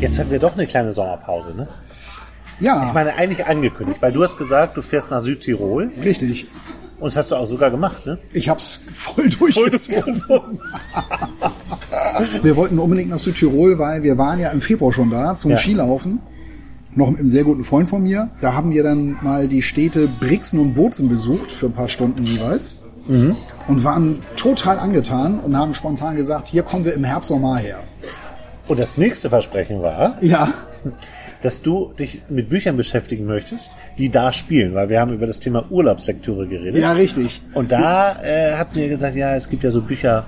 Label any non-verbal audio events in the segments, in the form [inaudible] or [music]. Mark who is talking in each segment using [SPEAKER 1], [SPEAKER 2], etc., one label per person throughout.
[SPEAKER 1] Jetzt hatten wir doch eine kleine Sommerpause, ne?
[SPEAKER 2] Ja,
[SPEAKER 1] Ich meine, eigentlich angekündigt, weil du hast gesagt, du fährst nach Südtirol.
[SPEAKER 2] richtig.
[SPEAKER 1] Und das hast du auch sogar gemacht, ne?
[SPEAKER 2] Ich hab's voll durchgezogen. [laughs] Wir wollten unbedingt nach Südtirol, weil wir waren ja im Februar schon da zum
[SPEAKER 1] Ja.
[SPEAKER 2] Skilaufen. Noch mit einem sehr guten Freund von mir. Da haben wir dann mal die Städte Brixen und Bozen besucht für ein paar Stunden jeweils. Und waren total angetan und haben spontan gesagt, hier kommen wir im Herbst noch mal her.
[SPEAKER 1] Und das nächste Versprechen war,
[SPEAKER 2] Ja,
[SPEAKER 1] dass du dich mit Büchern beschäftigen möchtest, die da spielen, weil wir haben über das Thema Urlaubslektüre geredet.
[SPEAKER 2] ja, richtig.
[SPEAKER 1] Und da äh, habt ihr gesagt, ja, es gibt ja so Bücher,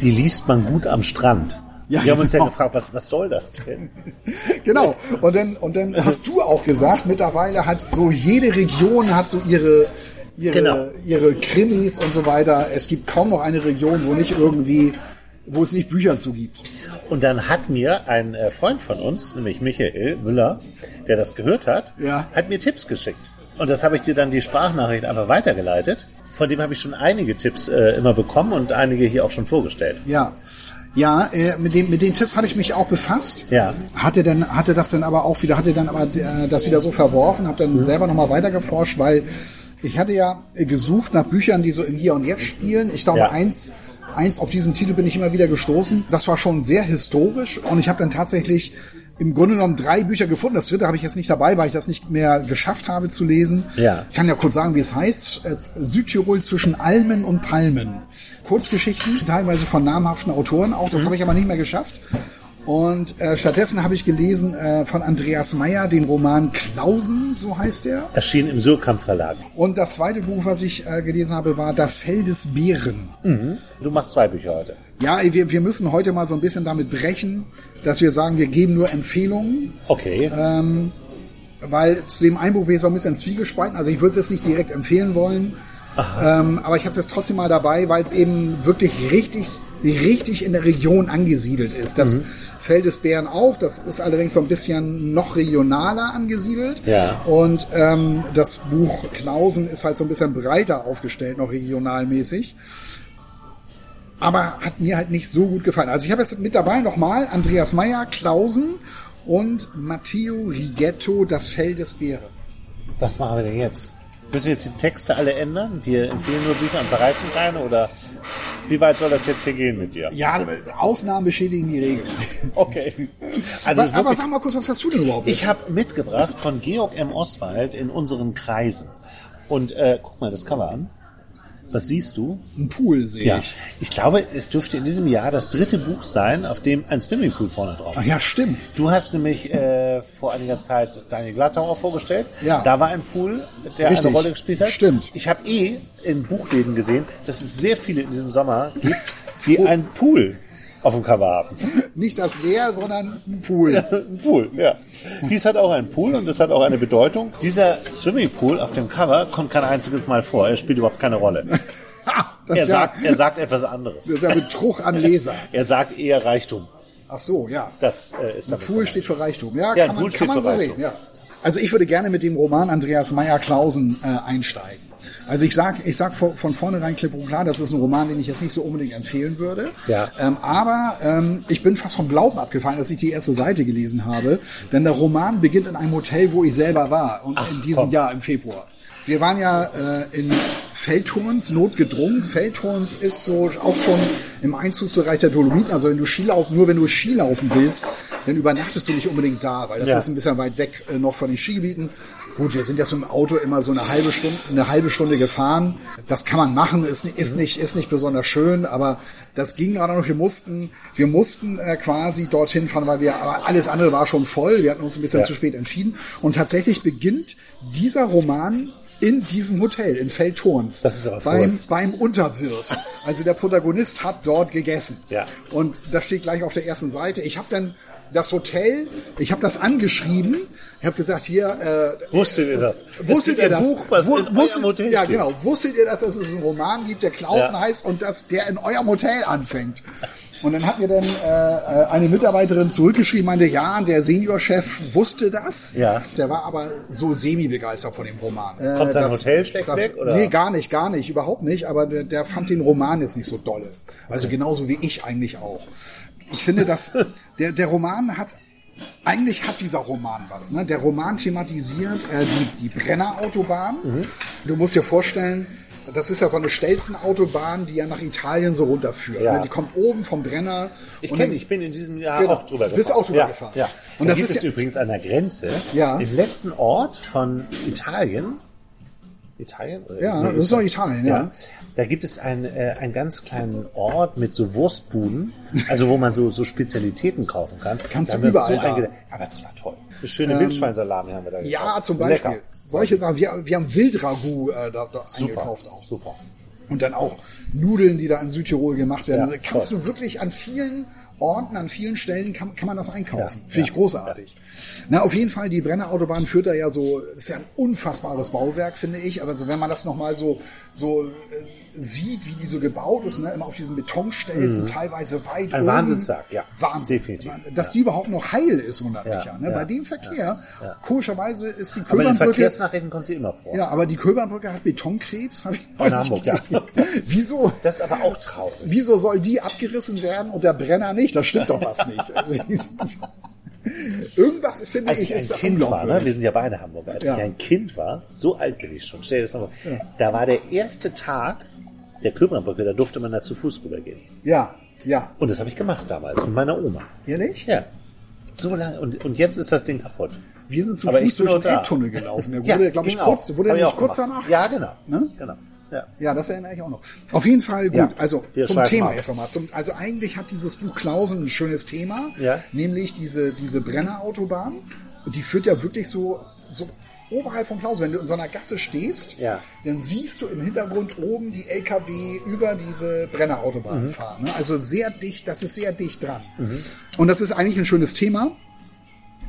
[SPEAKER 1] die liest man gut am Strand.
[SPEAKER 2] Ja,
[SPEAKER 1] wir haben uns ja
[SPEAKER 2] genau.
[SPEAKER 1] gefragt, was, was soll das denn? [laughs]
[SPEAKER 2] Genau. Und dann, und dann hast du auch gesagt, mittlerweile hat so jede Region hat so ihre, ihre,
[SPEAKER 1] Genau.
[SPEAKER 2] ihre Krimis und so weiter. Es gibt kaum noch eine Region, wo nicht irgendwie, wo es nicht Bücher zu gibt.
[SPEAKER 1] Und dann hat mir ein äh, Freund von uns, nämlich Michael Müller, der das gehört hat,
[SPEAKER 2] Ja.
[SPEAKER 1] hat mir Tipps geschickt. Und das habe ich dir dann die Sprachnachricht einfach weitergeleitet. Von dem habe ich schon einige Tipps äh, immer bekommen und einige hier auch schon vorgestellt.
[SPEAKER 2] Ja. Ja, äh, mit, dem, mit den Tipps hatte ich mich auch befasst.
[SPEAKER 1] Ja.
[SPEAKER 2] Hatte dann, hatte das dann aber auch wieder, hatte dann aber äh, das wieder so verworfen, habe dann selber nochmal weiter geforscht, weil ich hatte ja gesucht nach Büchern, die so im Hier und Jetzt spielen. Ich glaube,
[SPEAKER 1] Ja.
[SPEAKER 2] eins, eins auf diesen Titel bin ich immer wieder gestoßen. Das war schon sehr historisch und ich habe dann tatsächlich im Grunde genommen drei Bücher gefunden. Das dritte habe ich jetzt nicht dabei, weil ich das nicht mehr geschafft habe zu lesen.
[SPEAKER 1] Ja.
[SPEAKER 2] Ich kann ja kurz sagen, wie es heißt. Südtirol zwischen Almen und Palmen. Kurzgeschichten, teilweise von namhaften Autoren auch. Das habe ich aber nicht mehr geschafft. Und äh, stattdessen habe ich gelesen äh, von Andreas Meyer den Roman Klausen, so heißt er.
[SPEAKER 1] Erschien im Surkamp Verlag.
[SPEAKER 2] Und das zweite Buch, was ich äh, gelesen habe, war Das Fell des Bären.
[SPEAKER 1] Du machst zwei Bücher heute.
[SPEAKER 2] Ja, wir, wir müssen heute mal so ein bisschen damit brechen, dass wir sagen, wir geben nur Empfehlungen,
[SPEAKER 1] Okay.
[SPEAKER 2] weil zu dem einen Buch bin ich so ein bisschen zwiegespalten. Also ich würde es jetzt nicht direkt empfehlen wollen, ähm, aber ich habe es jetzt trotzdem mal dabei, weil es eben wirklich richtig, richtig in der Region angesiedelt ist. Das Feld des Bären auch, das ist allerdings so ein bisschen noch regionaler angesiedelt.
[SPEAKER 1] Ja.
[SPEAKER 2] Und ähm, das Buch Klausen ist halt so ein bisschen breiter aufgestellt, noch regionalmäßig. Aber hat mir halt nicht so gut gefallen. Also ich habe jetzt mit dabei nochmal Andreas Meyer, Klausen und Matteo Rigetto, Das Fell des Bären.
[SPEAKER 1] Was machen wir denn jetzt? Müssen wir jetzt die Texte alle ändern? Wir empfehlen nur Bücher und verreißen keine? Oder wie weit soll das jetzt hier gehen mit dir?
[SPEAKER 2] Ja, Ausnahmen beschädigen die Regel.
[SPEAKER 1] Okay. Also
[SPEAKER 2] aber, aber sag mal kurz, was hast du denn überhaupt?
[SPEAKER 1] ich habe mitgebracht von Georg M. Oswald in unseren Kreisen. Und äh, guck mal das Cover an. Was siehst du?
[SPEAKER 2] einen Pool sehe
[SPEAKER 1] Ja,
[SPEAKER 2] ich.
[SPEAKER 1] ich glaube, es dürfte in diesem Jahr das dritte Buch sein, auf dem ein Swimmingpool vorne drauf
[SPEAKER 2] Ach
[SPEAKER 1] ist.
[SPEAKER 2] ja, stimmt.
[SPEAKER 1] Du hast nämlich äh, vor einiger Zeit Daniel Glattau auch vorgestellt.
[SPEAKER 2] Ja.
[SPEAKER 1] Da war ein Pool, der
[SPEAKER 2] Richtig.
[SPEAKER 1] eine Rolle gespielt hat.
[SPEAKER 2] Stimmt.
[SPEAKER 1] Ich habe eh in Buchläden gesehen, dass es sehr viele in diesem Sommer gibt, [laughs] die einen Pool auf dem Cover haben.
[SPEAKER 2] Nicht das Meer, sondern ein Pool.
[SPEAKER 1] Ein Pool, ja. Dies hat auch einen Pool und das hat auch eine Bedeutung. Dieser Swimmingpool auf dem Cover kommt kein einziges Mal vor. Er spielt überhaupt keine Rolle.
[SPEAKER 2] Ha, das,
[SPEAKER 1] Er
[SPEAKER 2] ja,
[SPEAKER 1] sagt, er sagt etwas anderes.
[SPEAKER 2] das ist ja Betrug an Leser.
[SPEAKER 1] Er sagt eher Reichtum.
[SPEAKER 2] Ach so, ja.
[SPEAKER 1] Das äh, ist damit
[SPEAKER 2] Pool steht für Reichtum. Ja,
[SPEAKER 1] Ja,
[SPEAKER 2] kann
[SPEAKER 1] Pool
[SPEAKER 2] man,
[SPEAKER 1] steht
[SPEAKER 2] kann man so
[SPEAKER 1] Reichtum.
[SPEAKER 2] sehen. Ja. Also ich würde gerne mit dem Roman Andreas Meyer Klausen äh, einsteigen. Also ich sag, ich sag von, von vornherein klipp und klar, das ist ein Roman, den ich jetzt nicht so unbedingt empfehlen würde.
[SPEAKER 1] Ja.
[SPEAKER 2] Ähm, aber ähm, ich bin fast vom Glauben abgefallen, dass ich die erste Seite gelesen habe. Denn der Roman beginnt in einem Hotel, wo ich selber war. Und in diesem
[SPEAKER 1] komm.
[SPEAKER 2] Jahr im Februar. Wir waren ja äh, in Feldhorns, notgedrungen. Feldhorns ist so auch schon im Einzugsbereich der Dolomiten. Also wenn du Skilaufen, nur wenn du Skilaufen willst, dann übernachtest du nicht unbedingt da, weil das
[SPEAKER 1] Ja.
[SPEAKER 2] ist ein bisschen weit weg äh, noch von den Skigebieten. Gut, wir sind jetzt mit dem Auto immer so eine halbe Stunde, eine halbe Stunde gefahren. Das kann man machen, ist, ist nicht, ist nicht besonders schön, aber das ging gerade noch. Wir mussten, wir mussten äh, quasi dorthin fahren, weil wir, aber alles andere war schon voll. Wir hatten uns ein bisschen
[SPEAKER 1] Ja.
[SPEAKER 2] zu spät entschieden. Und tatsächlich beginnt dieser Roman in diesem Hotel in Feldthurns.
[SPEAKER 1] Das ist aber
[SPEAKER 2] beim, beim Unterwirt. Also der Protagonist hat dort gegessen.
[SPEAKER 1] Ja.
[SPEAKER 2] Und das steht gleich auf der ersten Seite. Ich habe dann das Hotel, ich habe das angeschrieben, ich habe gesagt, hier äh,
[SPEAKER 1] Wusstet ihr das?
[SPEAKER 2] Wusstet ihr das?
[SPEAKER 1] Buch, was
[SPEAKER 2] Wu-
[SPEAKER 1] in
[SPEAKER 2] wusstet,
[SPEAKER 1] Hotel
[SPEAKER 2] ja, genau. Wusstet ihr, dass es einen Roman gibt, der Klausen
[SPEAKER 1] Ja.
[SPEAKER 2] heißt und dass der in eurem Hotel anfängt? Und dann hat mir dann äh, äh, eine Mitarbeiterin zurückgeschrieben, meinte, ja, der Seniorchef wusste das.
[SPEAKER 1] Ja.
[SPEAKER 2] Der war aber so semi-begeistert von dem Roman. Äh,
[SPEAKER 1] Kommt sein
[SPEAKER 2] das-
[SPEAKER 1] Hotel schlecht
[SPEAKER 2] das,
[SPEAKER 1] weg, oder?
[SPEAKER 2] Nee, gar nicht, gar nicht, überhaupt nicht. Aber der, der fand den Roman jetzt nicht so dolle. Also genauso wie ich eigentlich auch. Ich finde, dass der, der Roman hat eigentlich hat dieser Roman was. Ne? Der Roman thematisiert äh, die, die Brennerautobahn.
[SPEAKER 1] Mhm.
[SPEAKER 2] Du musst dir vorstellen, das ist ja so eine Stelzenautobahn, die ja nach Italien so runterführt.
[SPEAKER 1] Ja.
[SPEAKER 2] Ne? Die kommt oben vom Brenner.
[SPEAKER 1] Ich kenne, ich bin in diesem Jahr
[SPEAKER 2] Genau.
[SPEAKER 1] auch drüber
[SPEAKER 2] Du bist
[SPEAKER 1] gefahren.
[SPEAKER 2] auch drüber
[SPEAKER 1] ja,
[SPEAKER 2] gefahren.
[SPEAKER 1] Ja.
[SPEAKER 2] Und
[SPEAKER 1] Und
[SPEAKER 2] das
[SPEAKER 1] da gibt
[SPEAKER 2] ist
[SPEAKER 1] es
[SPEAKER 2] ja-
[SPEAKER 1] übrigens an der Grenze,
[SPEAKER 2] Ja.
[SPEAKER 1] im letzten Ort von Italien, Italien?
[SPEAKER 2] Ja,
[SPEAKER 1] Nee,
[SPEAKER 2] das ist doch Italien, ja.
[SPEAKER 1] Da gibt es einen, äh, einen ganz kleinen Ort mit so Wurstbuden, also wo man so, so Spezialitäten kaufen kann. [laughs]
[SPEAKER 2] Kannst
[SPEAKER 1] Da
[SPEAKER 2] du überall da.
[SPEAKER 1] eingeladen. Aber das war toll. Eine schöne Wildschweinsalami haben wir da
[SPEAKER 2] Ja,
[SPEAKER 1] gekauft.
[SPEAKER 2] zum Beispiel.
[SPEAKER 1] Lecker.
[SPEAKER 2] Solche Sachen. Wir, wir haben Wildragout äh, da, da
[SPEAKER 1] Super,
[SPEAKER 2] eingekauft auch.
[SPEAKER 1] super.
[SPEAKER 2] Und dann auch Nudeln, die da in Südtirol gemacht werden.
[SPEAKER 1] Ja,
[SPEAKER 2] Also kannst
[SPEAKER 1] toll.
[SPEAKER 2] du wirklich an vielen Orten, an vielen Stellen kann, kann man das einkaufen.
[SPEAKER 1] Ja,
[SPEAKER 2] Finde ich
[SPEAKER 1] ja,
[SPEAKER 2] großartig. Na, auf jeden Fall, die Brennerautobahn führt da ja so, ist ja ein unfassbares Bauwerk, finde ich. Aber so, wenn man das nochmal so, so äh, sieht, wie die so gebaut ist, ne, immer auf diesen Betonstelzen, teilweise weit
[SPEAKER 1] Mhm. Ein
[SPEAKER 2] oben.
[SPEAKER 1] Wahnsinnswerk, ja.
[SPEAKER 2] Wahnsinn.
[SPEAKER 1] Definitiv.
[SPEAKER 2] Dass die überhaupt noch heil ist, wundert mich
[SPEAKER 1] Ja,
[SPEAKER 2] ja. Ne?
[SPEAKER 1] ja,
[SPEAKER 2] Bei dem Verkehr,
[SPEAKER 1] ja, ja.
[SPEAKER 2] komischerweise ist die
[SPEAKER 1] Aber in den
[SPEAKER 2] Köbernbrücke...
[SPEAKER 1] Verkehrsnachrichten kommt sie immer vor.
[SPEAKER 2] Ja, aber die Köbernbrücke hat Betonkrebs. Hab ich
[SPEAKER 1] In Hamburg, ja. [laughs]
[SPEAKER 2] Wieso?
[SPEAKER 1] Das ist aber auch traurig.
[SPEAKER 2] Wieso soll die abgerissen werden und der Brenner nicht? Da stimmt doch was nicht. [laughs] Irgendwas finde
[SPEAKER 1] Als
[SPEAKER 2] ich
[SPEAKER 1] ich ein
[SPEAKER 2] ist
[SPEAKER 1] Kind war, ne? wir sind ja beide Hamburger, als
[SPEAKER 2] Ja.
[SPEAKER 1] ich ein Kind war, so alt bin ich schon, stell dir das mal vor, da war der erste Tag der Köbernbrücke, da durfte man da zu Fuß rübergehen.
[SPEAKER 2] Ja, ja.
[SPEAKER 1] Und das habe ich gemacht damals mit meiner Oma.
[SPEAKER 2] Ehrlich?
[SPEAKER 1] Ja. So lange, und, und jetzt ist das Ding kaputt.
[SPEAKER 2] Wir sind zu
[SPEAKER 1] Aber
[SPEAKER 2] Fuß durch den
[SPEAKER 1] da.
[SPEAKER 2] Elbtunnel gelaufen. Der [laughs] wurde, glaube ich,
[SPEAKER 1] ging
[SPEAKER 2] kurz, wurde nicht kurz
[SPEAKER 1] gemacht.
[SPEAKER 2] danach?
[SPEAKER 1] Ja, genau.
[SPEAKER 2] Ne?
[SPEAKER 1] Genau. Ja.
[SPEAKER 2] Ja, das erinnere ich auch noch. Auf jeden Fall gut.
[SPEAKER 1] Ja,
[SPEAKER 2] also
[SPEAKER 1] wir
[SPEAKER 2] zum Thema jetzt nochmal. Also eigentlich hat dieses Buch Klausen ein schönes Thema,
[SPEAKER 1] Ja.
[SPEAKER 2] nämlich diese, diese Brennerautobahn. Und die führt ja wirklich so, so oberhalb von Klausen. Wenn du in so einer Gasse stehst,
[SPEAKER 1] Ja.
[SPEAKER 2] dann siehst du im Hintergrund oben die LKW über diese Brennerautobahn
[SPEAKER 1] Mhm.
[SPEAKER 2] fahren. Ne? Also sehr dicht, das ist sehr dicht dran. Und das ist eigentlich ein schönes Thema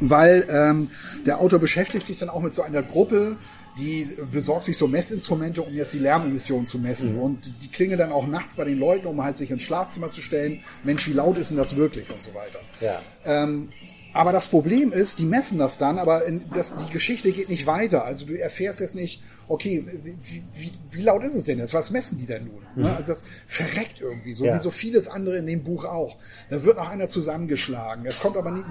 [SPEAKER 2] weil ähm, der Autor beschäftigt sich dann auch mit so einer Gruppe, die besorgt sich so Messinstrumente, um jetzt die Lärmemissionen zu messen. Und die klingeln dann auch nachts bei den Leuten, um halt sich ins Schlafzimmer zu stellen. Mensch, wie laut ist denn das wirklich und so weiter.
[SPEAKER 1] Ja.
[SPEAKER 2] Ähm, aber das Problem ist, die messen das dann, aber in, das, die Geschichte geht nicht weiter. Also du erfährst jetzt nicht, okay, wie, wie, wie laut ist es denn jetzt? Was messen die denn nun? Ne? Also das verreckt irgendwie, so
[SPEAKER 1] Ja.
[SPEAKER 2] wie so vieles andere in dem Buch auch. Da wird noch einer zusammengeschlagen. Es kommt aber nicht,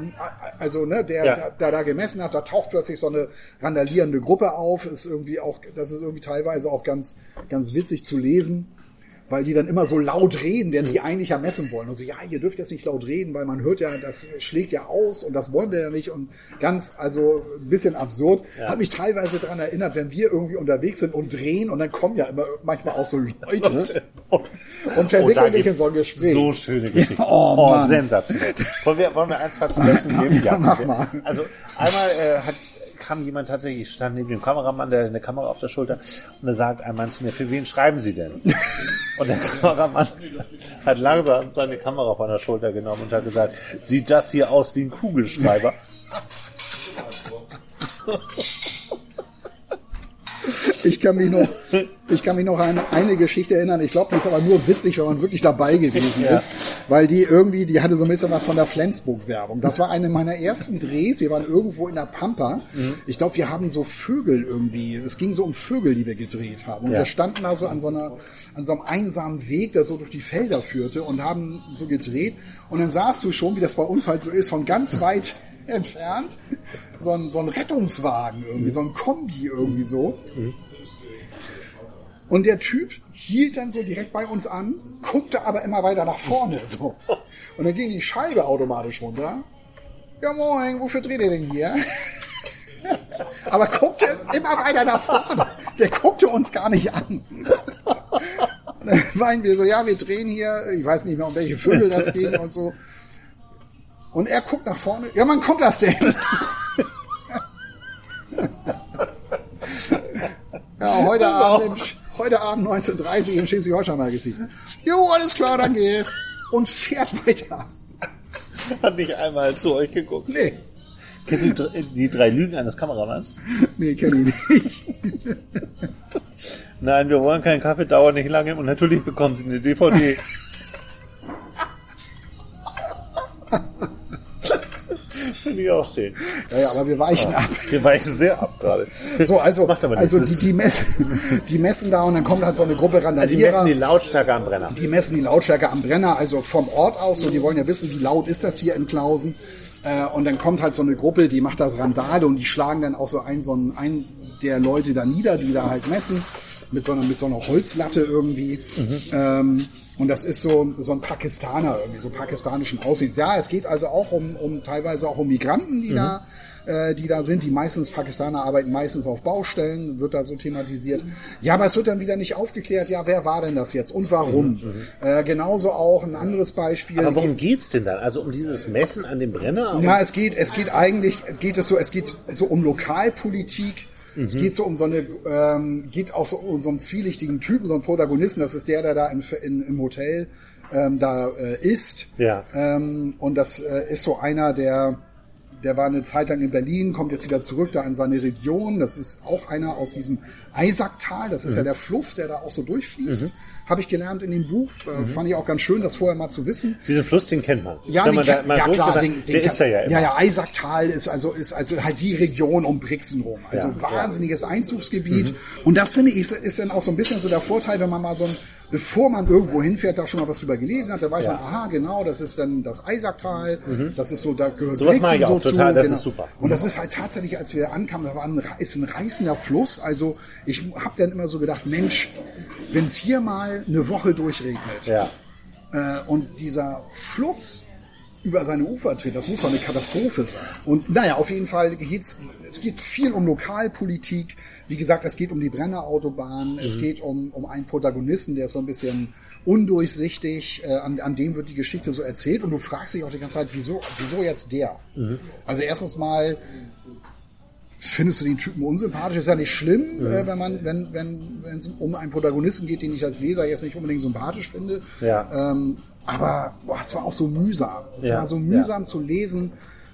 [SPEAKER 2] also ne, der,
[SPEAKER 1] Ja.
[SPEAKER 2] der, der da gemessen hat, da taucht plötzlich so eine randalierende Gruppe auf. Ist irgendwie auch, das ist irgendwie teilweise auch ganz, ganz witzig zu lesen weil die dann immer so laut reden, denn die eigentlich ja messen wollen. Und so, ja, ihr dürft jetzt nicht laut reden, weil man hört ja, das schlägt ja aus und das wollen wir ja nicht und ganz, also ein bisschen absurd. Hat mich teilweise daran erinnert, wenn wir irgendwie unterwegs sind und drehen und dann kommen ja immer manchmal auch so Leute [laughs] und verwickeln
[SPEAKER 1] da
[SPEAKER 2] dich in so ein Gespräch.
[SPEAKER 1] So schöne [laughs] Geschichten.
[SPEAKER 2] Ja, oh, Mann.
[SPEAKER 1] sensationell. Wollen wir, wollen wir ein, zwei zum Besten [laughs] geben?
[SPEAKER 2] Ja, mach mal.
[SPEAKER 1] Also einmal äh, hat, kam jemand tatsächlich, ich stand neben dem Kameramann, der eine Kamera auf der Schulter, und er sagt ein Mann zu mir, für wen schreiben Sie denn? [laughs] Und der Kameramann hat langsam seine Kamera von der Schulter genommen und hat gesagt, sieht das hier aus wie ein Kugelschreiber? [laughs]
[SPEAKER 2] Ich kann mich noch, ich kann mich noch an eine Geschichte erinnern. Ich glaube, die ist aber nur witzig, wenn man wirklich dabei gewesen
[SPEAKER 1] Ja.
[SPEAKER 2] ist, weil die irgendwie, die hatte so ein bisschen was von der Flensburg-Werbung. Das war eine meiner ersten Drehs. Wir waren irgendwo in der Pampa. Ich glaube, wir haben so Vögel irgendwie. Es ging so um Vögel, die wir gedreht haben. Und
[SPEAKER 1] Ja.
[SPEAKER 2] wir standen da so an so einer, an so einem einsamen Weg, der so durch die Felder führte und haben so gedreht. Und dann sahst du schon, wie das bei uns halt so ist, von ganz weit entfernt, so ein, so ein Rettungswagen irgendwie, so ein Kombi irgendwie so. Und der Typ hielt dann so direkt bei uns an, guckte aber immer weiter nach vorne [laughs] so. Und dann ging die Scheibe automatisch runter. Ja moin, wofür dreht ihr denn hier? [laughs] aber guckte immer weiter nach vorne. Der guckte uns gar nicht an. [laughs] Und dann meinen wir so, ja, wir drehen hier, ich weiß nicht mehr, um welche Vögel das ging und so. Und er guckt nach vorne. Ja, wann kommt das denn? Ja, heute Abend, im, heute Abend 19.30 im Schleswig-Holstein-Magazin. Jo, alles klar, danke. Und fährt weiter.
[SPEAKER 1] Hat nicht einmal zu euch geguckt.
[SPEAKER 2] Nee,
[SPEAKER 1] Kennst du die dr- die drei Lügen eines Kameramanns?
[SPEAKER 2] nee, kenn ich nicht.
[SPEAKER 1] Nein, wir wollen keinen Kaffee, dauert nicht lange und natürlich bekommen sie eine DVD. [laughs] Finde ich auch schön.
[SPEAKER 2] Ja, ja, aber wir weichen ab.
[SPEAKER 1] Wir weichen sehr ab gerade.
[SPEAKER 2] So, also,
[SPEAKER 1] Das macht aber
[SPEAKER 2] also die, die, messen, die messen da und dann kommt halt so eine Gruppe
[SPEAKER 1] Also die messen
[SPEAKER 2] Randalierer.
[SPEAKER 1] die Lautstärke am Brenner.
[SPEAKER 2] Die messen die Lautstärke am Brenner, also vom Ort aus. Und die wollen ja wissen, wie laut ist das hier in Klausen. Äh, und dann kommt halt so eine Gruppe, die macht da Randale und die schlagen dann auch so einen, so einen, einen der Leute da nieder, die da halt messen. Mit so einer, mit so einer Holzlatte irgendwie. Ähm, und das ist so, so ein Pakistaner irgendwie, so pakistanischen Aussehens. Ja, es geht also auch um, um teilweise auch um Migranten, die da äh, die da sind. Die meistens Pakistaner arbeiten meistens auf Baustellen, wird da so thematisiert. Ja, aber es wird dann wieder nicht aufgeklärt, ja, wer war denn das jetzt und warum? Äh, genauso auch ein anderes Beispiel.
[SPEAKER 1] Aber worum geht's denn dann? Also um dieses Messen an dem Brenner?
[SPEAKER 2] Ja, es geht, es geht eigentlich, geht es so, es geht so um Lokalpolitik. Es geht so um so eine, ähm, geht auch so um so einen zwielichtigen Typen, so einen Protagonisten. Das ist der, der da in, in, im Hotel ähm, da äh, ist.
[SPEAKER 1] Ja.
[SPEAKER 2] Ähm, und das äh, ist so einer, der, der war eine Zeit lang in Berlin, kommt jetzt wieder zurück da in seine Region. Das ist auch einer aus diesem Eisacktal. Das ist ja der Fluss, der da auch so durchfließt. Habe ich gelernt in dem Buch. Äh, Fand ich auch ganz schön, das vorher mal zu wissen.
[SPEAKER 1] Diesen Fluss, den kennt man.
[SPEAKER 2] Ja, den
[SPEAKER 1] man mal
[SPEAKER 2] ja klar, den, den
[SPEAKER 1] der ist da ja immer.
[SPEAKER 2] Ja, ja, Eisacktal ist also ist also halt die Region um Brixen rum. Also
[SPEAKER 1] Ja, Mhm.
[SPEAKER 2] wahnsinniges Einzugsgebiet. Und das finde ich ist, ist dann auch so ein bisschen so der Vorteil, wenn man mal so ein, bevor man irgendwo hinfährt, da schon mal was drüber gelesen hat, da weiß
[SPEAKER 1] Ja.
[SPEAKER 2] man, aha, genau, das ist dann das Eisacktal, das ist so, da gehört
[SPEAKER 1] Mhm. Sowas mag ich
[SPEAKER 2] so
[SPEAKER 1] auch total, das
[SPEAKER 2] genau.
[SPEAKER 1] ist super.
[SPEAKER 2] Und das ist halt tatsächlich, als wir ankamen, da war ein, ist ein reißender Fluss. Also ich habe dann immer so gedacht, Mensch, wenn es hier mal eine Woche durchregnet,
[SPEAKER 1] Ja.
[SPEAKER 2] äh, und dieser Fluss über seine Ufer tritt, das muss doch eine Katastrophe sein. Und naja, auf jeden Fall geht's, es geht viel um Lokalpolitik. Wie gesagt, es geht um die Brennerautobahn, es
[SPEAKER 1] Mhm.
[SPEAKER 2] geht um, um einen Protagonisten, der ist so ein bisschen undurchsichtig, äh, an, an dem wird die Geschichte so erzählt und du fragst dich auch die ganze Zeit, wieso, wieso jetzt der?
[SPEAKER 1] Mhm.
[SPEAKER 2] Also erstens mal findest du den Typen unsympathisch, ist ja nicht schlimm, äh, wenn man, wenn, wenn, wenn es um einen Protagonisten geht, den ich als Leser jetzt nicht unbedingt sympathisch finde.
[SPEAKER 1] Ja.
[SPEAKER 2] Ähm, aber boah, es war auch so mühsam. Es
[SPEAKER 1] Ja,
[SPEAKER 2] war so
[SPEAKER 1] ja.
[SPEAKER 2] mühsam zu lesen,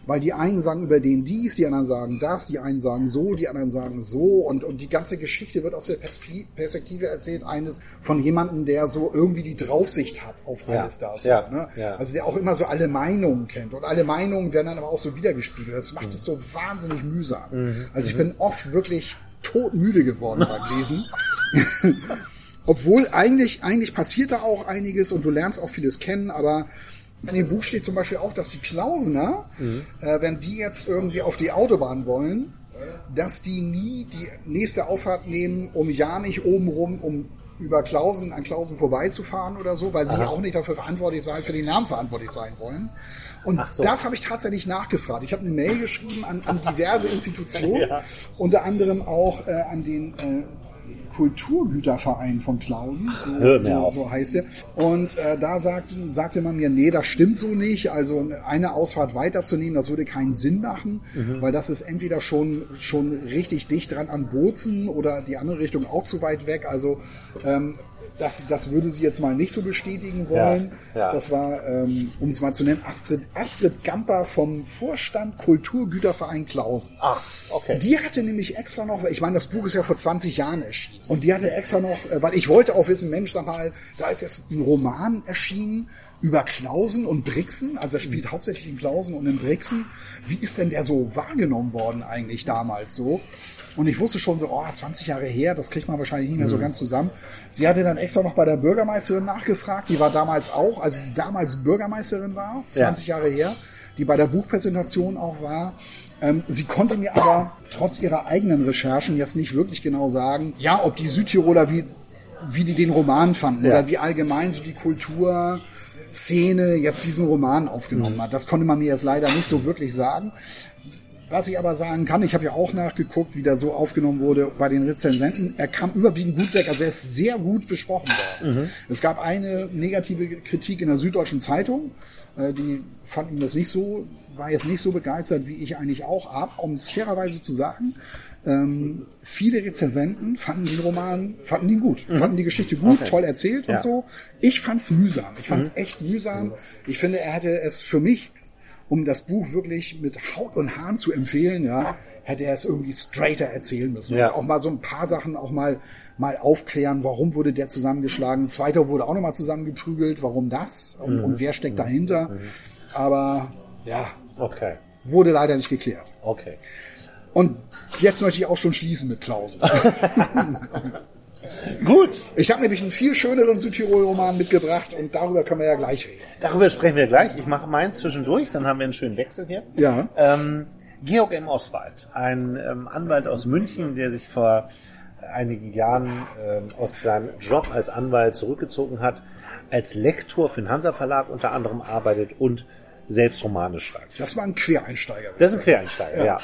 [SPEAKER 2] weil die einen sagen über den dies, die anderen sagen das, die einen sagen so, die anderen sagen so und, und die ganze Geschichte wird aus der Perspekt- Perspektive erzählt eines von jemandem, der so irgendwie die Draufsicht hat auf
[SPEAKER 1] Ja,
[SPEAKER 2] alles das.
[SPEAKER 1] ja,
[SPEAKER 2] ne?
[SPEAKER 1] ja.
[SPEAKER 2] Also der auch immer so alle Meinungen kennt und alle Meinungen werden dann aber auch so wiedergespiegelt. Das macht es so wahnsinnig mühsam.
[SPEAKER 1] Mhm.
[SPEAKER 2] Also ich bin oft wirklich todmüde geworden beim Lesen. [laughs] Obwohl eigentlich, eigentlich passiert da auch einiges und du lernst auch vieles kennen, aber in dem Buch steht zum Beispiel auch, dass die Klausener, äh, wenn die jetzt irgendwie auf die Autobahn wollen, dass die nie die nächste Auffahrt nehmen, um ja nicht oben rum, um über Klausen an Klausen vorbeizufahren oder so, weil sie auch nicht dafür verantwortlich sein, für den Namen verantwortlich sein wollen. Und
[SPEAKER 1] so.
[SPEAKER 2] das habe ich tatsächlich nachgefragt. Ich habe eine Mail geschrieben an, an diverse [laughs] Institutionen,
[SPEAKER 1] Ja.
[SPEAKER 2] unter anderem auch äh, an den äh, Kulturgüterverein von Klausen, so, so, so heißt er. Und äh, da sagte, sagte man mir, nee, das stimmt so nicht. Also eine Ausfahrt weiterzunehmen, das würde keinen Sinn machen,
[SPEAKER 1] Mhm.
[SPEAKER 2] weil das ist entweder schon schon richtig dicht dran an Bozen oder die andere Richtung auch zu weit weg. Also ähm, das, das würde sie jetzt mal nicht so bestätigen wollen.
[SPEAKER 1] Ja, ja.
[SPEAKER 2] Das war, ähm, um es mal zu nennen, Astrid, Astrid Gamper vom Vorstand Kulturgüterverein Klausen.
[SPEAKER 1] Ach, okay.
[SPEAKER 2] Die hatte nämlich extra noch, ich meine, das Buch ist ja vor 20 Jahren erschienen. Und die hatte extra noch, äh, weil ich wollte auch wissen, Mensch, sag mal, da ist jetzt ein Roman erschienen über Klausen und Brixen. Also er spielt hauptsächlich in Klausen und in Brixen. Wie ist denn der so wahrgenommen worden eigentlich damals so? Und ich wusste schon so, oh, 20 Jahre her, das kriegt man wahrscheinlich nicht mehr so ganz zusammen. Sie hatte dann extra noch bei der Bürgermeisterin nachgefragt, die war damals auch, also die damals Bürgermeisterin war, 20 Jahre her, die bei der Buchpräsentation auch war. Ähm, sie konnte mir aber trotz ihrer eigenen Recherchen jetzt nicht wirklich genau sagen, ja, ob die Südtiroler wie, wie die den Roman fanden
[SPEAKER 1] Ja.
[SPEAKER 2] oder wie allgemein so die Kultur, Szene jetzt diesen Roman aufgenommen hat. Das konnte man mir jetzt leider nicht so wirklich sagen. Was ich aber sagen kann, ich habe ja auch nachgeguckt, wie der so aufgenommen wurde bei den Rezensenten. Er kam überwiegend gut weg, also er ist sehr gut besprochen worden. Es gab eine negative Kritik in der Süddeutschen Zeitung, äh, die fanden das nicht so war jetzt nicht so begeistert, wie ich eigentlich auch, ab, um es fairerweise zu sagen. Ähm, viele Rezensenten fanden den Roman, fanden ihn gut, mhm. fanden die Geschichte gut, okay. toll erzählt ja. und so. Ich fand's mühsam. Ich fand's mhm. echt mühsam. Ich finde, er hätte es für mich, um das Buch wirklich mit Haut und Haaren zu empfehlen, ja, hätte er es irgendwie straighter erzählen müssen. Ja. auch mal so ein paar Sachen auch mal, mal aufklären, warum wurde der zusammengeschlagen. Zweiter wurde auch nochmal zusammengeprügelt, warum das und, mhm. und wer steckt dahinter. Mhm. Aber ja,
[SPEAKER 1] okay.
[SPEAKER 2] wurde leider nicht geklärt.
[SPEAKER 1] Okay.
[SPEAKER 2] Und jetzt möchte ich auch schon schließen mit Klausel. [laughs]
[SPEAKER 1] Gut.
[SPEAKER 2] Ich habe nämlich einen viel schöneren Südtirol-Roman mitgebracht und darüber können wir ja gleich reden.
[SPEAKER 1] Darüber sprechen wir gleich. Ich mache meins zwischendurch, dann haben wir einen schönen Wechsel hier.
[SPEAKER 2] Ja.
[SPEAKER 1] Ähm, Georg M. Oswald, ein ähm, Anwalt aus München, der sich vor einigen Jahren ähm, aus seinem Job als Anwalt zurückgezogen hat, als Lektor für den Hansa Verlag unter anderem arbeitet und selbst Romane schreibt.
[SPEAKER 2] Das war ein Quereinsteiger.
[SPEAKER 1] Das ist ein Quereinsteiger, ja. ja.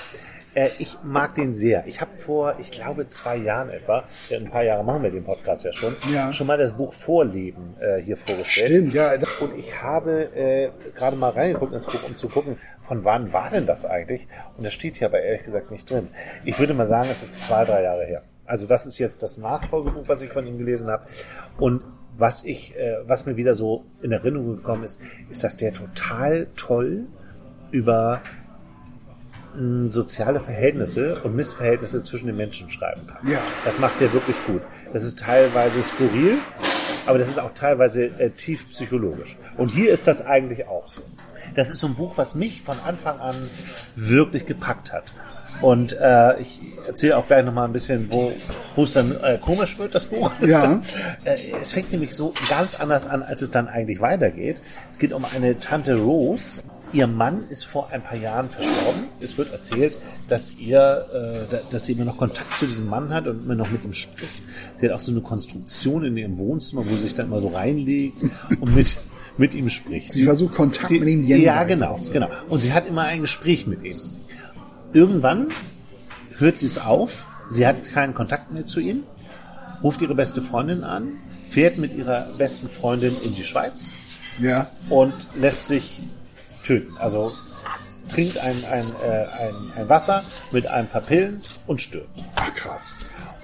[SPEAKER 1] Äh, ich mag den sehr. Ich habe vor, ich glaube, zwei Jahren etwa, ja, ein paar Jahre machen wir den Podcast ja schon, ja. schon mal das Buch Vorleben äh, hier vorgestellt.
[SPEAKER 2] Stimmt, ja.
[SPEAKER 1] Und ich habe äh, gerade mal reingeguckt ins Buch, um zu gucken, von wann war denn das eigentlich? Und das steht hier aber ehrlich gesagt nicht drin. Ich würde mal sagen, es ist zwei, drei Jahre her. Also das ist jetzt das Nachfolgebuch, was ich von ihm gelesen habe. Und was ich, äh, was mir wieder so in Erinnerung gekommen ist, ist, dass der total toll über soziale Verhältnisse und Missverhältnisse zwischen den Menschen schreiben kann.
[SPEAKER 2] Ja.
[SPEAKER 1] Das macht er wirklich gut. Das ist teilweise skurril, aber das ist auch teilweise äh, tief psychologisch. Und hier ist das eigentlich auch so. Das ist so ein Buch, was mich von Anfang an wirklich gepackt hat. Und äh, ich erzähle auch gleich nochmal ein bisschen, wo es dann äh, komisch wird, das Buch.
[SPEAKER 2] Ja. [laughs]
[SPEAKER 1] Äh, es fängt nämlich so ganz anders an, als es dann eigentlich weitergeht. Es geht um eine Tante Rose, Ihr Mann ist vor ein paar Jahren verstorben. Es wird erzählt, dass ihr, äh, dass sie immer noch Kontakt zu diesem Mann hat und immer noch mit ihm spricht. Sie hat auch so eine Konstruktion in ihrem Wohnzimmer, wo sie sich dann immer so reinlegt und mit mit ihm spricht.
[SPEAKER 2] Sie versucht Kontakt die, mit ihm
[SPEAKER 1] jenseits Ja, genau, genau. Und sie hat immer ein Gespräch mit ihm. Irgendwann hört dies auf. Sie hat keinen Kontakt mehr zu ihm, ruft ihre beste Freundin an, fährt mit ihrer besten Freundin in die Schweiz
[SPEAKER 2] ja.
[SPEAKER 1] und lässt sich töten. Also trinkt ein, ein, äh, ein, ein Wasser mit ein paar Pillen und stirbt.
[SPEAKER 2] Ach krass.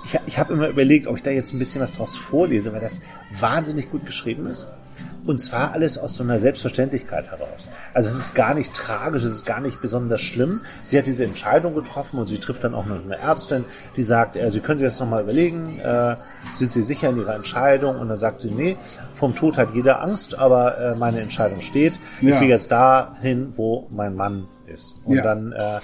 [SPEAKER 1] Ich, ich habe immer überlegt, ob ich da jetzt ein bisschen was draus vorlese, weil das wahnsinnig gut geschrieben ist. Und zwar alles aus so einer Selbstverständlichkeit heraus. Also es ist gar nicht tragisch, es ist gar nicht besonders schlimm. Sie hat diese Entscheidung getroffen und sie trifft dann auch noch eine Ärztin, die sagt, äh, Sie können sich das nochmal überlegen, äh, sind Sie sicher in Ihrer Entscheidung? Und dann sagt sie, nee, vom Tod hat jeder Angst, aber äh, meine Entscheidung steht. Ja. Ich gehe jetzt dahin, wo mein Mann ist. Und ja. dann äh,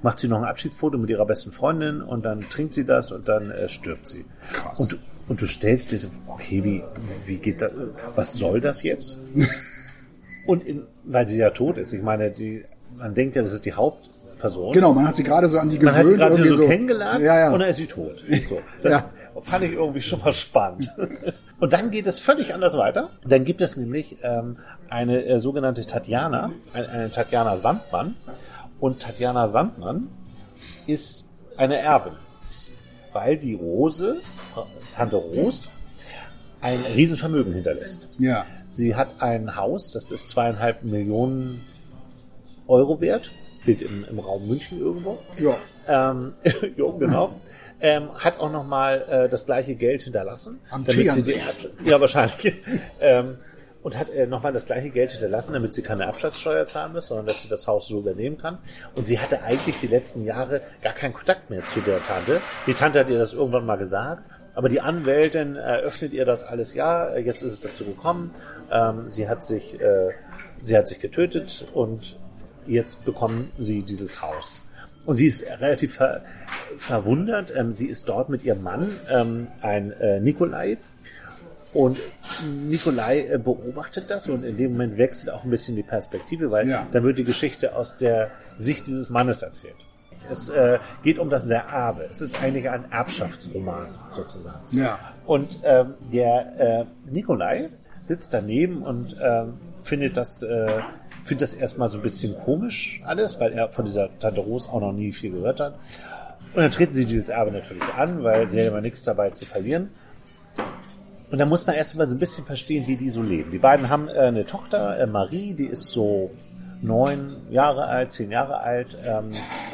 [SPEAKER 1] macht sie noch ein Abschiedsfoto mit ihrer besten Freundin und dann trinkt sie das und dann äh, stirbt sie.
[SPEAKER 2] Krass.
[SPEAKER 1] Und und du stellst dir so, okay, wie, wie geht das, was soll das jetzt? [laughs] Und in, weil sie ja tot ist, ich meine, die, man denkt ja, das ist die Hauptperson.
[SPEAKER 2] Genau, man hat sie gerade so an die gewöhnt.
[SPEAKER 1] Man hat sie gerade so, so kennengelernt
[SPEAKER 2] ja, ja.
[SPEAKER 1] und dann ist sie tot. [laughs] So. Das ja. fand ich irgendwie schon mal spannend. [laughs] Und dann geht es völlig anders weiter. Dann gibt es nämlich ähm, eine äh, sogenannte Tatjana, eine, eine Tatjana Sandmann. Und Tatjana Sandmann ist eine Erbin weil die Rose, Tante Rose, ein Riesenvermögen hinterlässt.
[SPEAKER 2] Ja.
[SPEAKER 1] Sie hat ein Haus, das ist zweieinhalb Millionen Euro wert, steht im, im Raum München irgendwo.
[SPEAKER 2] Ja.
[SPEAKER 1] Ähm, [laughs] ja, genau. Ähm, hat auch nochmal äh, das gleiche Geld hinterlassen.
[SPEAKER 2] Am damit sie die
[SPEAKER 1] Ja, wahrscheinlich. [laughs] ähm, und hat äh, nochmal das gleiche Geld hinterlassen, damit sie keine Abschlagssteuer zahlen muss, sondern dass sie das Haus so übernehmen kann. Und sie hatte eigentlich die letzten Jahre gar keinen Kontakt mehr zu der Tante. Die Tante hat ihr das irgendwann mal gesagt, aber die Anwältin eröffnet ihr das alles ja. Jetzt ist es dazu gekommen. Ähm, sie hat sich, äh, sie hat sich getötet und jetzt bekommen sie dieses Haus. Und sie ist relativ ver verwundert. Ähm, sie ist dort mit ihrem Mann, ähm, ein äh, Nikolai, und Nikolai äh, beobachtet das und in dem Moment wechselt auch ein bisschen die Perspektive, weil ja. dann wird die Geschichte aus der Sicht dieses Mannes erzählt. Es äh, geht um das Erbe. Es ist eigentlich ein Erbschaftsroman sozusagen.
[SPEAKER 2] Ja.
[SPEAKER 1] Und ähm, der äh, Nikolai sitzt daneben und äh, findet das äh, findet das erstmal so ein bisschen komisch alles, weil er von dieser Tante Rose auch noch nie viel gehört hat. Und dann treten sie dieses Erbe natürlich an, weil sie haben immer nichts dabei zu verlieren. Und da muss man erst mal so ein bisschen verstehen, wie die so leben. Die beiden haben äh, eine Tochter, äh, Marie, die ist so neun Jahre alt, zehn Jahre alt, ähm,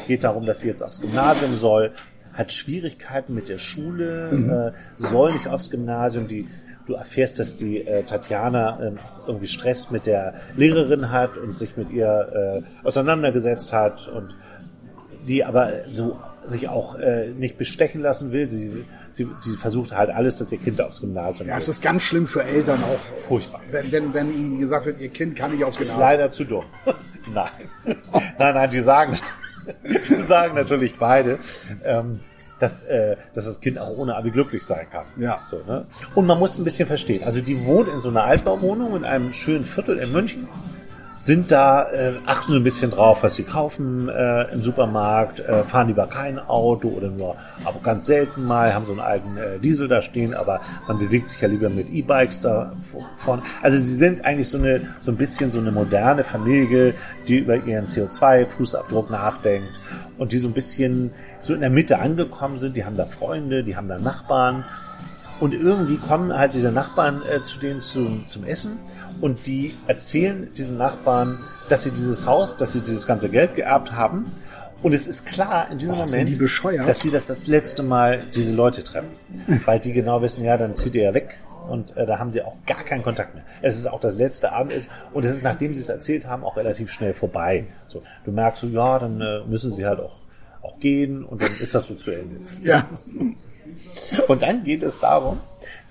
[SPEAKER 1] geht darum, dass sie jetzt aufs Gymnasium soll, hat Schwierigkeiten mit der Schule,
[SPEAKER 2] Mhm.
[SPEAKER 1] äh, soll nicht aufs Gymnasium, die Du erfährst, dass die äh, Tatjana äh, irgendwie Stress mit der Lehrerin hat und sich mit ihr äh, auseinandergesetzt hat und die aber so sich auch äh, nicht bestechen lassen will. Sie, sie, sie versucht halt alles, dass ihr Kind aufs Gymnasium
[SPEAKER 2] Ja, es ist ganz schlimm für Eltern auch.
[SPEAKER 1] Furchtbar.
[SPEAKER 2] Wenn, wenn, wenn ihnen gesagt wird, ihr Kind kann nicht aufs
[SPEAKER 1] Ist
[SPEAKER 2] Gymnasium.
[SPEAKER 1] leider zu dumm. [laughs] nein. nein, nein, die sagen, [laughs] die sagen natürlich beide, ähm, dass, äh, dass das Kind auch ohne Abi glücklich sein kann.
[SPEAKER 2] Ja.
[SPEAKER 1] So, ne? Und man muss ein bisschen verstehen. Also die wohnt in so einer Altbauwohnung in einem schönen Viertel in München. Sind da, äh, achten so ein bisschen drauf, was sie kaufen äh, im Supermarkt, äh, fahren lieber kein Auto oder nur, aber ganz selten mal, haben so einen alten äh, Diesel da stehen, aber man bewegt sich ja lieber mit E-Bikes da von. Also sie sind eigentlich so eine, so ein bisschen so eine moderne Familie, die über ihren CO2-Fußabdruck nachdenkt und die so ein bisschen so in der Mitte angekommen sind. Die haben da Freunde, die haben da Nachbarn und irgendwie kommen halt diese Nachbarn äh, zu denen zum, zum Essen und die erzählen diesen Nachbarn, dass sie dieses Haus, dass sie dieses ganze Geld geerbt haben. Und es ist klar in diesem
[SPEAKER 2] Oh,
[SPEAKER 1] Moment, dass sie das das letzte Mal diese Leute treffen. [laughs] Weil die genau wissen, ja, dann zieht ihr ja weg. Und äh, da haben sie auch gar keinen Kontakt mehr. Es ist auch das letzte Abend ist und es ist, nachdem sie es erzählt haben, auch relativ schnell vorbei. So, du merkst so, ja, dann äh, müssen sie halt auch, auch gehen und dann ist das so zu Ende. [laughs]
[SPEAKER 2] Ja.
[SPEAKER 1] Und dann geht es darum,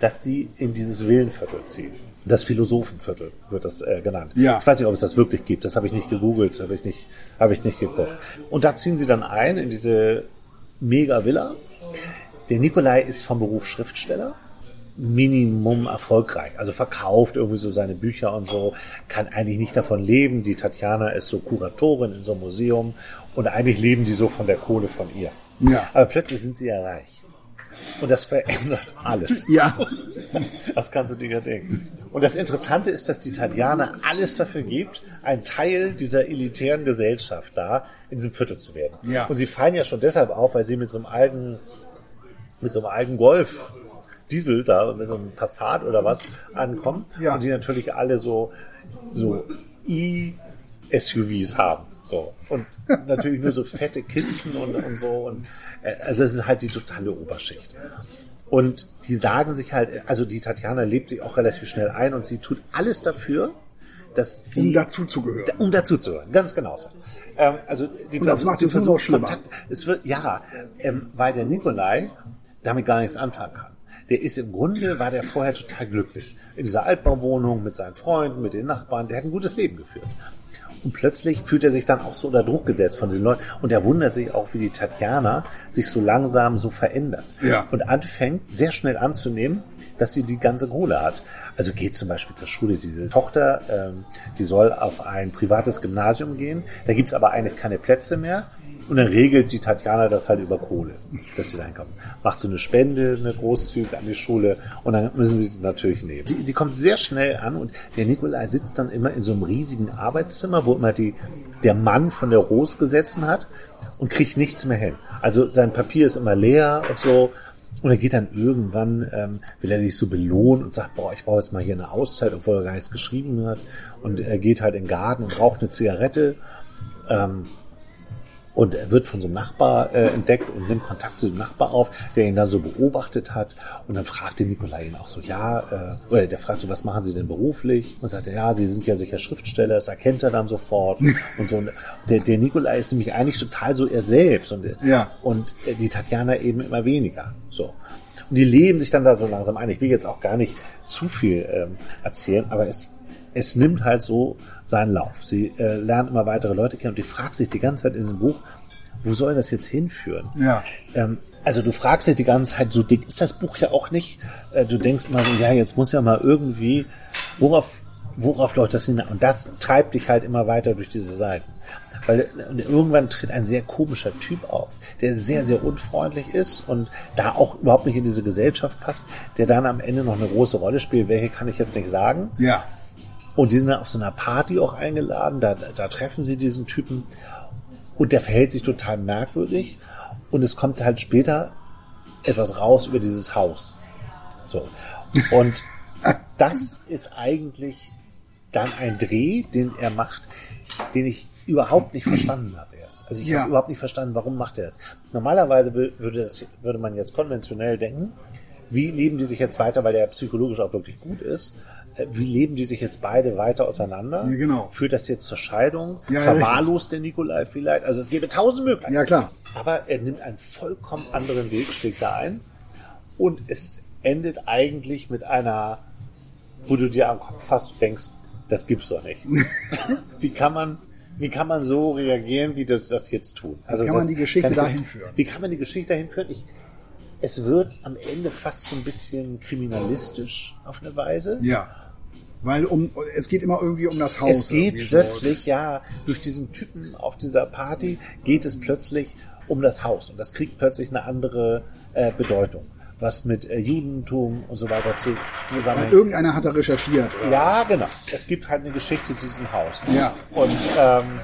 [SPEAKER 1] dass sie in dieses Villenviertel ziehen. Das Philosophenviertel wird das äh, genannt.
[SPEAKER 2] Ja.
[SPEAKER 1] Ich weiß nicht, ob es das wirklich gibt. Das habe ich nicht gegoogelt, habe ich nicht, habe ich nicht geguckt. Und da ziehen sie dann ein in diese mega Villa. Der Nikolai ist vom Beruf Schriftsteller. Minimum erfolgreich. Also verkauft irgendwie so seine Bücher und so, kann eigentlich nicht davon leben. Die Tatjana ist so Kuratorin in so einem Museum und eigentlich leben die so von der Kohle von ihr.
[SPEAKER 2] Ja.
[SPEAKER 1] Aber plötzlich sind sie ja reich. Und das verändert alles. [laughs]
[SPEAKER 2] Ja.
[SPEAKER 1] Das kannst du dir ja denken. Und das Interessante ist, dass die Tatjana alles dafür gibt, ein Teil dieser elitären Gesellschaft da in diesem Viertel zu werden.
[SPEAKER 2] Ja.
[SPEAKER 1] Und sie fallen ja schon deshalb auf, weil sie mit so einem alten, mit so einem alten Golf Diesel da, mit so einem Passat oder was ankommen.
[SPEAKER 2] Ja.
[SPEAKER 1] Und die natürlich alle so, so E-SUVs haben. So. Und natürlich nur so fette Kisten und, und so. Und, äh, also es ist halt die totale Oberschicht. Und die sagen sich halt, also die Tatjana lebt sich auch relativ schnell ein und sie tut alles dafür, dass die,
[SPEAKER 2] Um dazuzugehören.
[SPEAKER 1] um dazuzuhören, ganz genau so. Ähm, also die
[SPEAKER 2] Und das macht es nur noch schlimmer.
[SPEAKER 1] Kontakt- Es wird, ja, ähm, weil der Nikolai damit gar nichts anfangen kann. Der ist im Grunde, war der vorher total glücklich. In dieser Altbauwohnung mit seinen Freunden, mit den Nachbarn, der hat ein gutes Leben geführt. Und plötzlich fühlt er sich dann auch so unter Druck gesetzt von den Leuten. Und er wundert sich auch, wie die Tatjana sich so langsam so verändert.
[SPEAKER 2] Ja.
[SPEAKER 1] Und anfängt sehr schnell anzunehmen, dass sie die ganze Kohle hat. Also geht zum Beispiel zur Schule. Diese Tochter, ähm, die soll auf ein privates Gymnasium gehen. Da gibt's aber eigentlich keine Plätze mehr. Und dann regelt die Tatjana das halt über Kohle, dass sie da hinkommen. Macht so eine Spende, eine Großzügig an die Schule und dann müssen sie die natürlich nehmen. Die, die kommt sehr schnell an und der Nikolai sitzt dann immer in so einem riesigen Arbeitszimmer, wo immer die, der Mann von der Rose gesessen hat und kriegt nichts mehr hin. Also sein Papier ist immer leer und so. Und er geht dann irgendwann, ähm, will er sich so belohnen und sagt, boah, ich brauche jetzt mal hier eine Auszeit, obwohl er gar nichts geschrieben hat. Und er geht halt in den Garten und raucht eine Zigarette. Ähm, und er wird von so einem Nachbar äh, entdeckt und nimmt Kontakt zu dem Nachbar auf, der ihn dann so beobachtet hat. Und dann fragt der Nikolai ihn auch so, ja, äh, oder der fragt so, was machen Sie denn beruflich? Und sagt er, ja, Sie sind ja sicher Schriftsteller, das erkennt er dann sofort. [laughs] und so. Und der, der Nikolai ist nämlich eigentlich total so er selbst und,
[SPEAKER 2] Ja.
[SPEAKER 1] und die Tatjana eben immer weniger. So. Und die leben sich dann da so langsam ein. Ich will jetzt auch gar nicht zu viel ähm, erzählen, aber es, es nimmt halt so seinen Lauf. Sie äh, lernen immer weitere Leute kennen und die fragt sich die ganze Zeit in dem Buch, wo soll das jetzt hinführen?
[SPEAKER 2] Ja.
[SPEAKER 1] Ähm, also du fragst dich die ganze Zeit, so dick ist das Buch ja auch nicht. Äh, du denkst immer so, ja, jetzt muss ja mal irgendwie, worauf, worauf läuft das hinaus? Und das treibt dich halt immer weiter durch diese Seiten. Weil und irgendwann tritt ein sehr komischer Typ auf, der sehr, sehr unfreundlich ist und da auch überhaupt nicht in diese Gesellschaft passt, der dann am Ende noch eine große Rolle spielt. Welche kann ich jetzt nicht sagen.
[SPEAKER 2] Ja.
[SPEAKER 1] Und die sind dann auf so einer Party auch eingeladen, da, da treffen sie diesen Typen und der verhält sich total merkwürdig und es kommt halt später etwas raus über dieses Haus. So. Und [laughs] das ist eigentlich dann ein Dreh, den er macht den ich überhaupt nicht verstanden habe erst. Also ich
[SPEAKER 2] Ja.
[SPEAKER 1] habe überhaupt nicht verstanden, warum macht er das. Normalerweise wü- würde, das, würde man jetzt konventionell denken, wie leben die sich jetzt weiter, weil der psychologisch auch wirklich gut ist. Äh, Wie leben die sich jetzt beide weiter auseinander?
[SPEAKER 2] Ja, genau.
[SPEAKER 1] Führt das jetzt zur Scheidung?
[SPEAKER 2] Ja,
[SPEAKER 1] Verwahrlost der Nikolai vielleicht? Also es gäbe tausend Möglichkeiten.
[SPEAKER 2] Ja, klar.
[SPEAKER 1] Aber er nimmt einen vollkommen anderen Weg, schlägt da ein. Und es endet eigentlich mit einer, wo du dir am Kopf fast denkst, das gibt's doch nicht. [laughs] wie kann man, wie kann man so reagieren, wie das, das jetzt tun? Also
[SPEAKER 2] kann man die Geschichte dahin führen?
[SPEAKER 1] Wie kann man die Geschichte dahin führen? Ich, es wird am Ende fast so ein bisschen kriminalistisch auf eine Weise.
[SPEAKER 2] Ja. Weil um, es geht immer irgendwie um das Haus.
[SPEAKER 1] Es geht
[SPEAKER 2] irgendwie so.
[SPEAKER 1] plötzlich, ja, durch diesen Typen auf dieser Party geht es plötzlich um das Haus. Und das kriegt plötzlich eine andere äh, Bedeutung, was mit äh, Judentum und so weiter zu, zusammenhängt.
[SPEAKER 2] irgendeiner hat da recherchiert. Oder?
[SPEAKER 1] Ja, genau. Es gibt halt eine Geschichte zu diesem Haus.
[SPEAKER 2] Ja.
[SPEAKER 1] Und, ähm,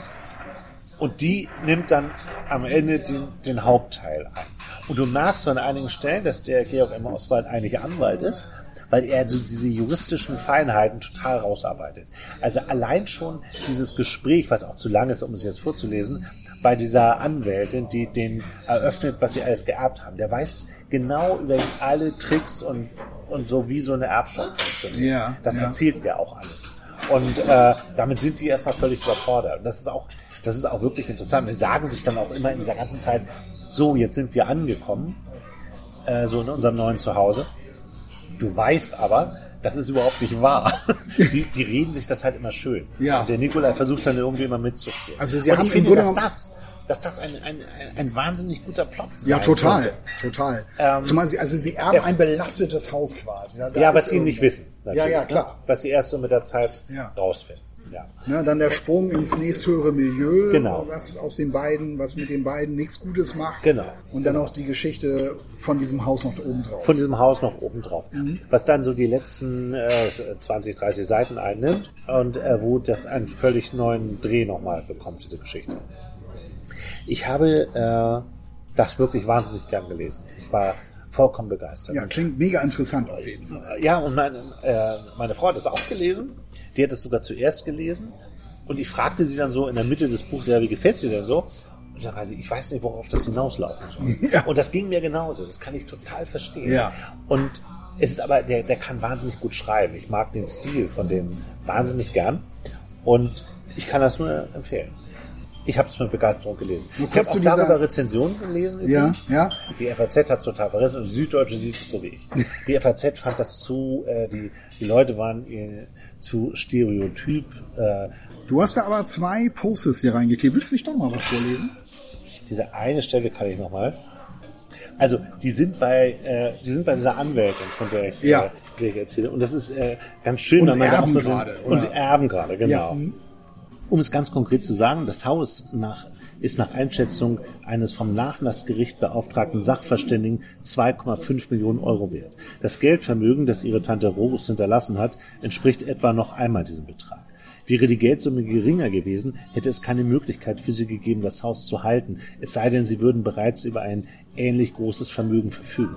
[SPEAKER 1] und die nimmt dann am Ende den, den Hauptteil ein. Und du merkst an einigen Stellen, dass der Georg M. Oswald eigentlich Anwalt ist, weil er so diese juristischen Feinheiten total rausarbeitet. Also allein schon dieses Gespräch, was auch zu lang ist, um es jetzt vorzulesen, bei dieser Anwältin, die den eröffnet, was sie alles geerbt haben. Der weiß genau über alle Tricks und, und so, wie so eine Erbschaft funktioniert.
[SPEAKER 2] Ja,
[SPEAKER 1] das
[SPEAKER 2] ja.
[SPEAKER 1] erzählt ja auch alles. Und äh, damit sind die erstmal völlig überfordert. Und das ist auch, das ist auch wirklich interessant. Die sagen sich dann auch immer in dieser ganzen Zeit, so, jetzt sind wir angekommen, äh, so in unserem neuen Zuhause. Du weißt aber, das ist überhaupt nicht wahr. [laughs] Die, die reden sich das halt immer schön.
[SPEAKER 2] Ja.
[SPEAKER 1] Und der Nikolai versucht dann irgendwie immer mitzuspielen.
[SPEAKER 2] Also sie
[SPEAKER 1] Und
[SPEAKER 2] haben
[SPEAKER 1] ich finde, dass das, dass das ein, ein, ein, wahnsinnig guter Plot sein
[SPEAKER 2] Ja, total,
[SPEAKER 1] könnte.
[SPEAKER 2] total.
[SPEAKER 1] Ähm,
[SPEAKER 2] Zumal sie, also sie erben
[SPEAKER 1] der-
[SPEAKER 2] ein belastetes Haus quasi. Da- da
[SPEAKER 1] Ja,
[SPEAKER 2] ist
[SPEAKER 1] was sie nicht wissen.
[SPEAKER 2] Ja,
[SPEAKER 1] natürlich,
[SPEAKER 2] ja,
[SPEAKER 1] ne?
[SPEAKER 2] klar.
[SPEAKER 1] Was sie erst so mit der Zeit
[SPEAKER 2] Ja.
[SPEAKER 1] rausfinden. Ja.
[SPEAKER 2] Ne, dann der Sprung ins nächsthöhere Milieu,
[SPEAKER 1] Genau.
[SPEAKER 2] was aus den beiden, was mit den beiden nichts Gutes macht.
[SPEAKER 1] Genau.
[SPEAKER 2] Und dann auch die Geschichte von diesem Haus noch oben drauf.
[SPEAKER 1] von diesem Haus noch oben drauf.
[SPEAKER 2] Mhm.
[SPEAKER 1] Was dann so die letzten äh, 20, 30 Seiten einnimmt und äh, wo das einen völlig neuen Dreh nochmal bekommt, diese Geschichte. Ich habe äh, das wirklich wahnsinnig gern gelesen. Ich war vollkommen begeistert.
[SPEAKER 2] ja, klingt mega interessant auf jeden Fall.
[SPEAKER 1] Ja, und meine, äh, meine Frau hat es auch gelesen. Die hat es sogar zuerst gelesen. Und ich fragte sie dann so in der Mitte des Buchs, ja, wie gefällt dir denn so? Und dann war sie, ich weiß nicht, worauf das hinauslaufen soll. [laughs]
[SPEAKER 2] Ja.
[SPEAKER 1] Und das ging mir genauso. Das kann ich total verstehen.
[SPEAKER 2] Ja.
[SPEAKER 1] Und es ist aber, der, der kann wahnsinnig gut schreiben. Ich mag den Stil von dem wahnsinnig gern. Und ich kann das nur empfehlen. Ich habe es mit Begeisterung gelesen.
[SPEAKER 2] Nur
[SPEAKER 1] Ich habe auch
[SPEAKER 2] dieser-
[SPEAKER 1] darüber Rezensionen gelesen.
[SPEAKER 2] Ja,
[SPEAKER 1] übrigens.
[SPEAKER 2] ja.
[SPEAKER 1] Die FAZ hat es total verrissen und die Süddeutsche sieht es so wie ich. Die [laughs] FAZ fand das zu, äh, die, die Leute waren äh, zu stereotyp. Äh,
[SPEAKER 2] Du hast da aber zwei Posts hier reingeklebt. Willst du nicht doch mal was vorlesen?
[SPEAKER 1] diese eine Stelle kann ich nochmal. Also die sind bei, äh, die sind bei dieser Anwältin, von der ich,
[SPEAKER 2] Ja.
[SPEAKER 1] äh, der ich erzähle. Und das ist äh, ganz schön,
[SPEAKER 2] Und
[SPEAKER 1] weil man da auch
[SPEAKER 2] erben
[SPEAKER 1] so den,
[SPEAKER 2] gerade,
[SPEAKER 1] und
[SPEAKER 2] oder?
[SPEAKER 1] erben gerade, genau.
[SPEAKER 2] Ja, hm.
[SPEAKER 1] Um es ganz konkret zu sagen, das Haus nach, ist nach Einschätzung eines vom Nachlassgericht beauftragten Sachverständigen 2,5 Millionen Euro wert. Das Geldvermögen, das ihre Tante Rose hinterlassen hat, entspricht etwa noch einmal diesem Betrag. Wäre die Geldsumme geringer gewesen, hätte es keine Möglichkeit für sie gegeben, das Haus zu halten, es sei denn, sie würden bereits über ein ähnlich großes Vermögen verfügen.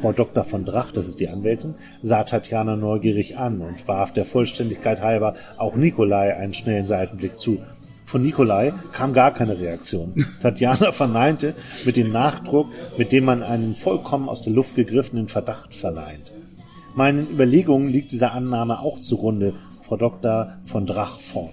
[SPEAKER 1] Frau Dr. von Drach, das ist die Anwältin, sah Tatjana neugierig an und warf der Vollständigkeit halber auch Nikolai einen schnellen Seitenblick zu. Von Nikolai kam gar keine Reaktion. [laughs] Tatjana verneinte mit dem Nachdruck, mit dem man einen vollkommen aus der Luft gegriffenen Verdacht verleiht. Meinen Überlegungen liegt diese Annahme auch zugrunde, Frau Dr. von Drach fort.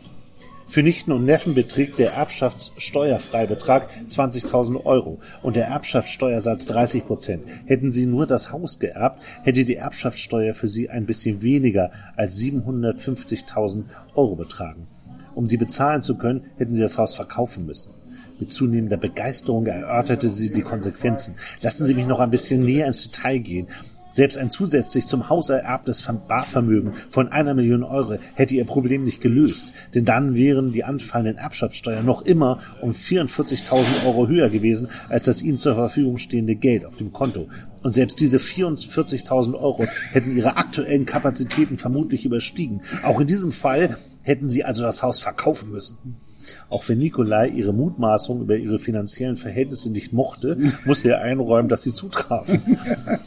[SPEAKER 1] Für Nichten und Neffen beträgt der Erbschaftssteuerfreibetrag 20.000 Euro und der Erbschaftssteuersatz 30 Prozent. Hätten Sie nur das Haus geerbt, hätte die Erbschaftssteuer für Sie ein bisschen weniger als 750.000 Euro betragen. Um sie bezahlen zu können, hätten Sie das Haus verkaufen müssen. Mit zunehmender Begeisterung erörterte sie die Konsequenzen. Lassen Sie mich noch ein bisschen näher ins Detail gehen. Selbst ein zusätzlich zum Haus ererbtes Barvermögen von einer Million Euro hätte ihr Problem nicht gelöst, denn dann wären die anfallenden Erbschaftssteuern noch immer um 44.000 Euro höher gewesen als das ihnen zur Verfügung stehende Geld auf dem Konto. Und selbst diese 44.000 Euro hätten ihre aktuellen Kapazitäten vermutlich überstiegen. Auch in diesem Fall hätten sie also das Haus verkaufen müssen. Auch wenn Nikolai ihre Mutmaßung über ihre finanziellen Verhältnisse nicht mochte, [laughs] musste er einräumen, dass sie zutrafen.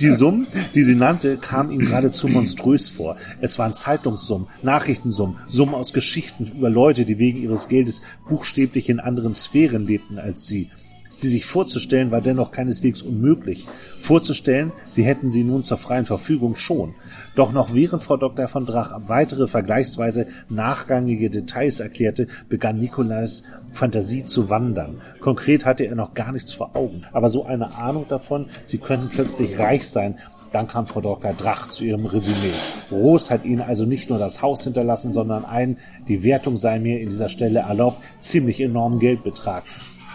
[SPEAKER 1] Die Summen, die sie nannte, kamen ihm geradezu monströs vor. Es waren Zeitungssummen, Nachrichtensummen, Summen aus Geschichten über Leute, die wegen ihres Geldes buchstäblich in anderen Sphären lebten als sie. Sie sich vorzustellen war dennoch keineswegs unmöglich. Vorzustellen, sie hätten sie nun zur freien Verfügung schon. Doch noch während Frau Dr. von Drach weitere vergleichsweise nachgangige Details erklärte, begann Nikolais Fantasie zu wandern. Konkret hatte er noch gar nichts vor Augen, aber so eine Ahnung davon, sie könnten plötzlich reich sein, dann kam Frau Dr. Drach zu ihrem Resümee. Roos hat ihnen also nicht nur das Haus hinterlassen, sondern einen, die Wertung sei mir in dieser Stelle erlaubt, ziemlich enormen Geldbetrag.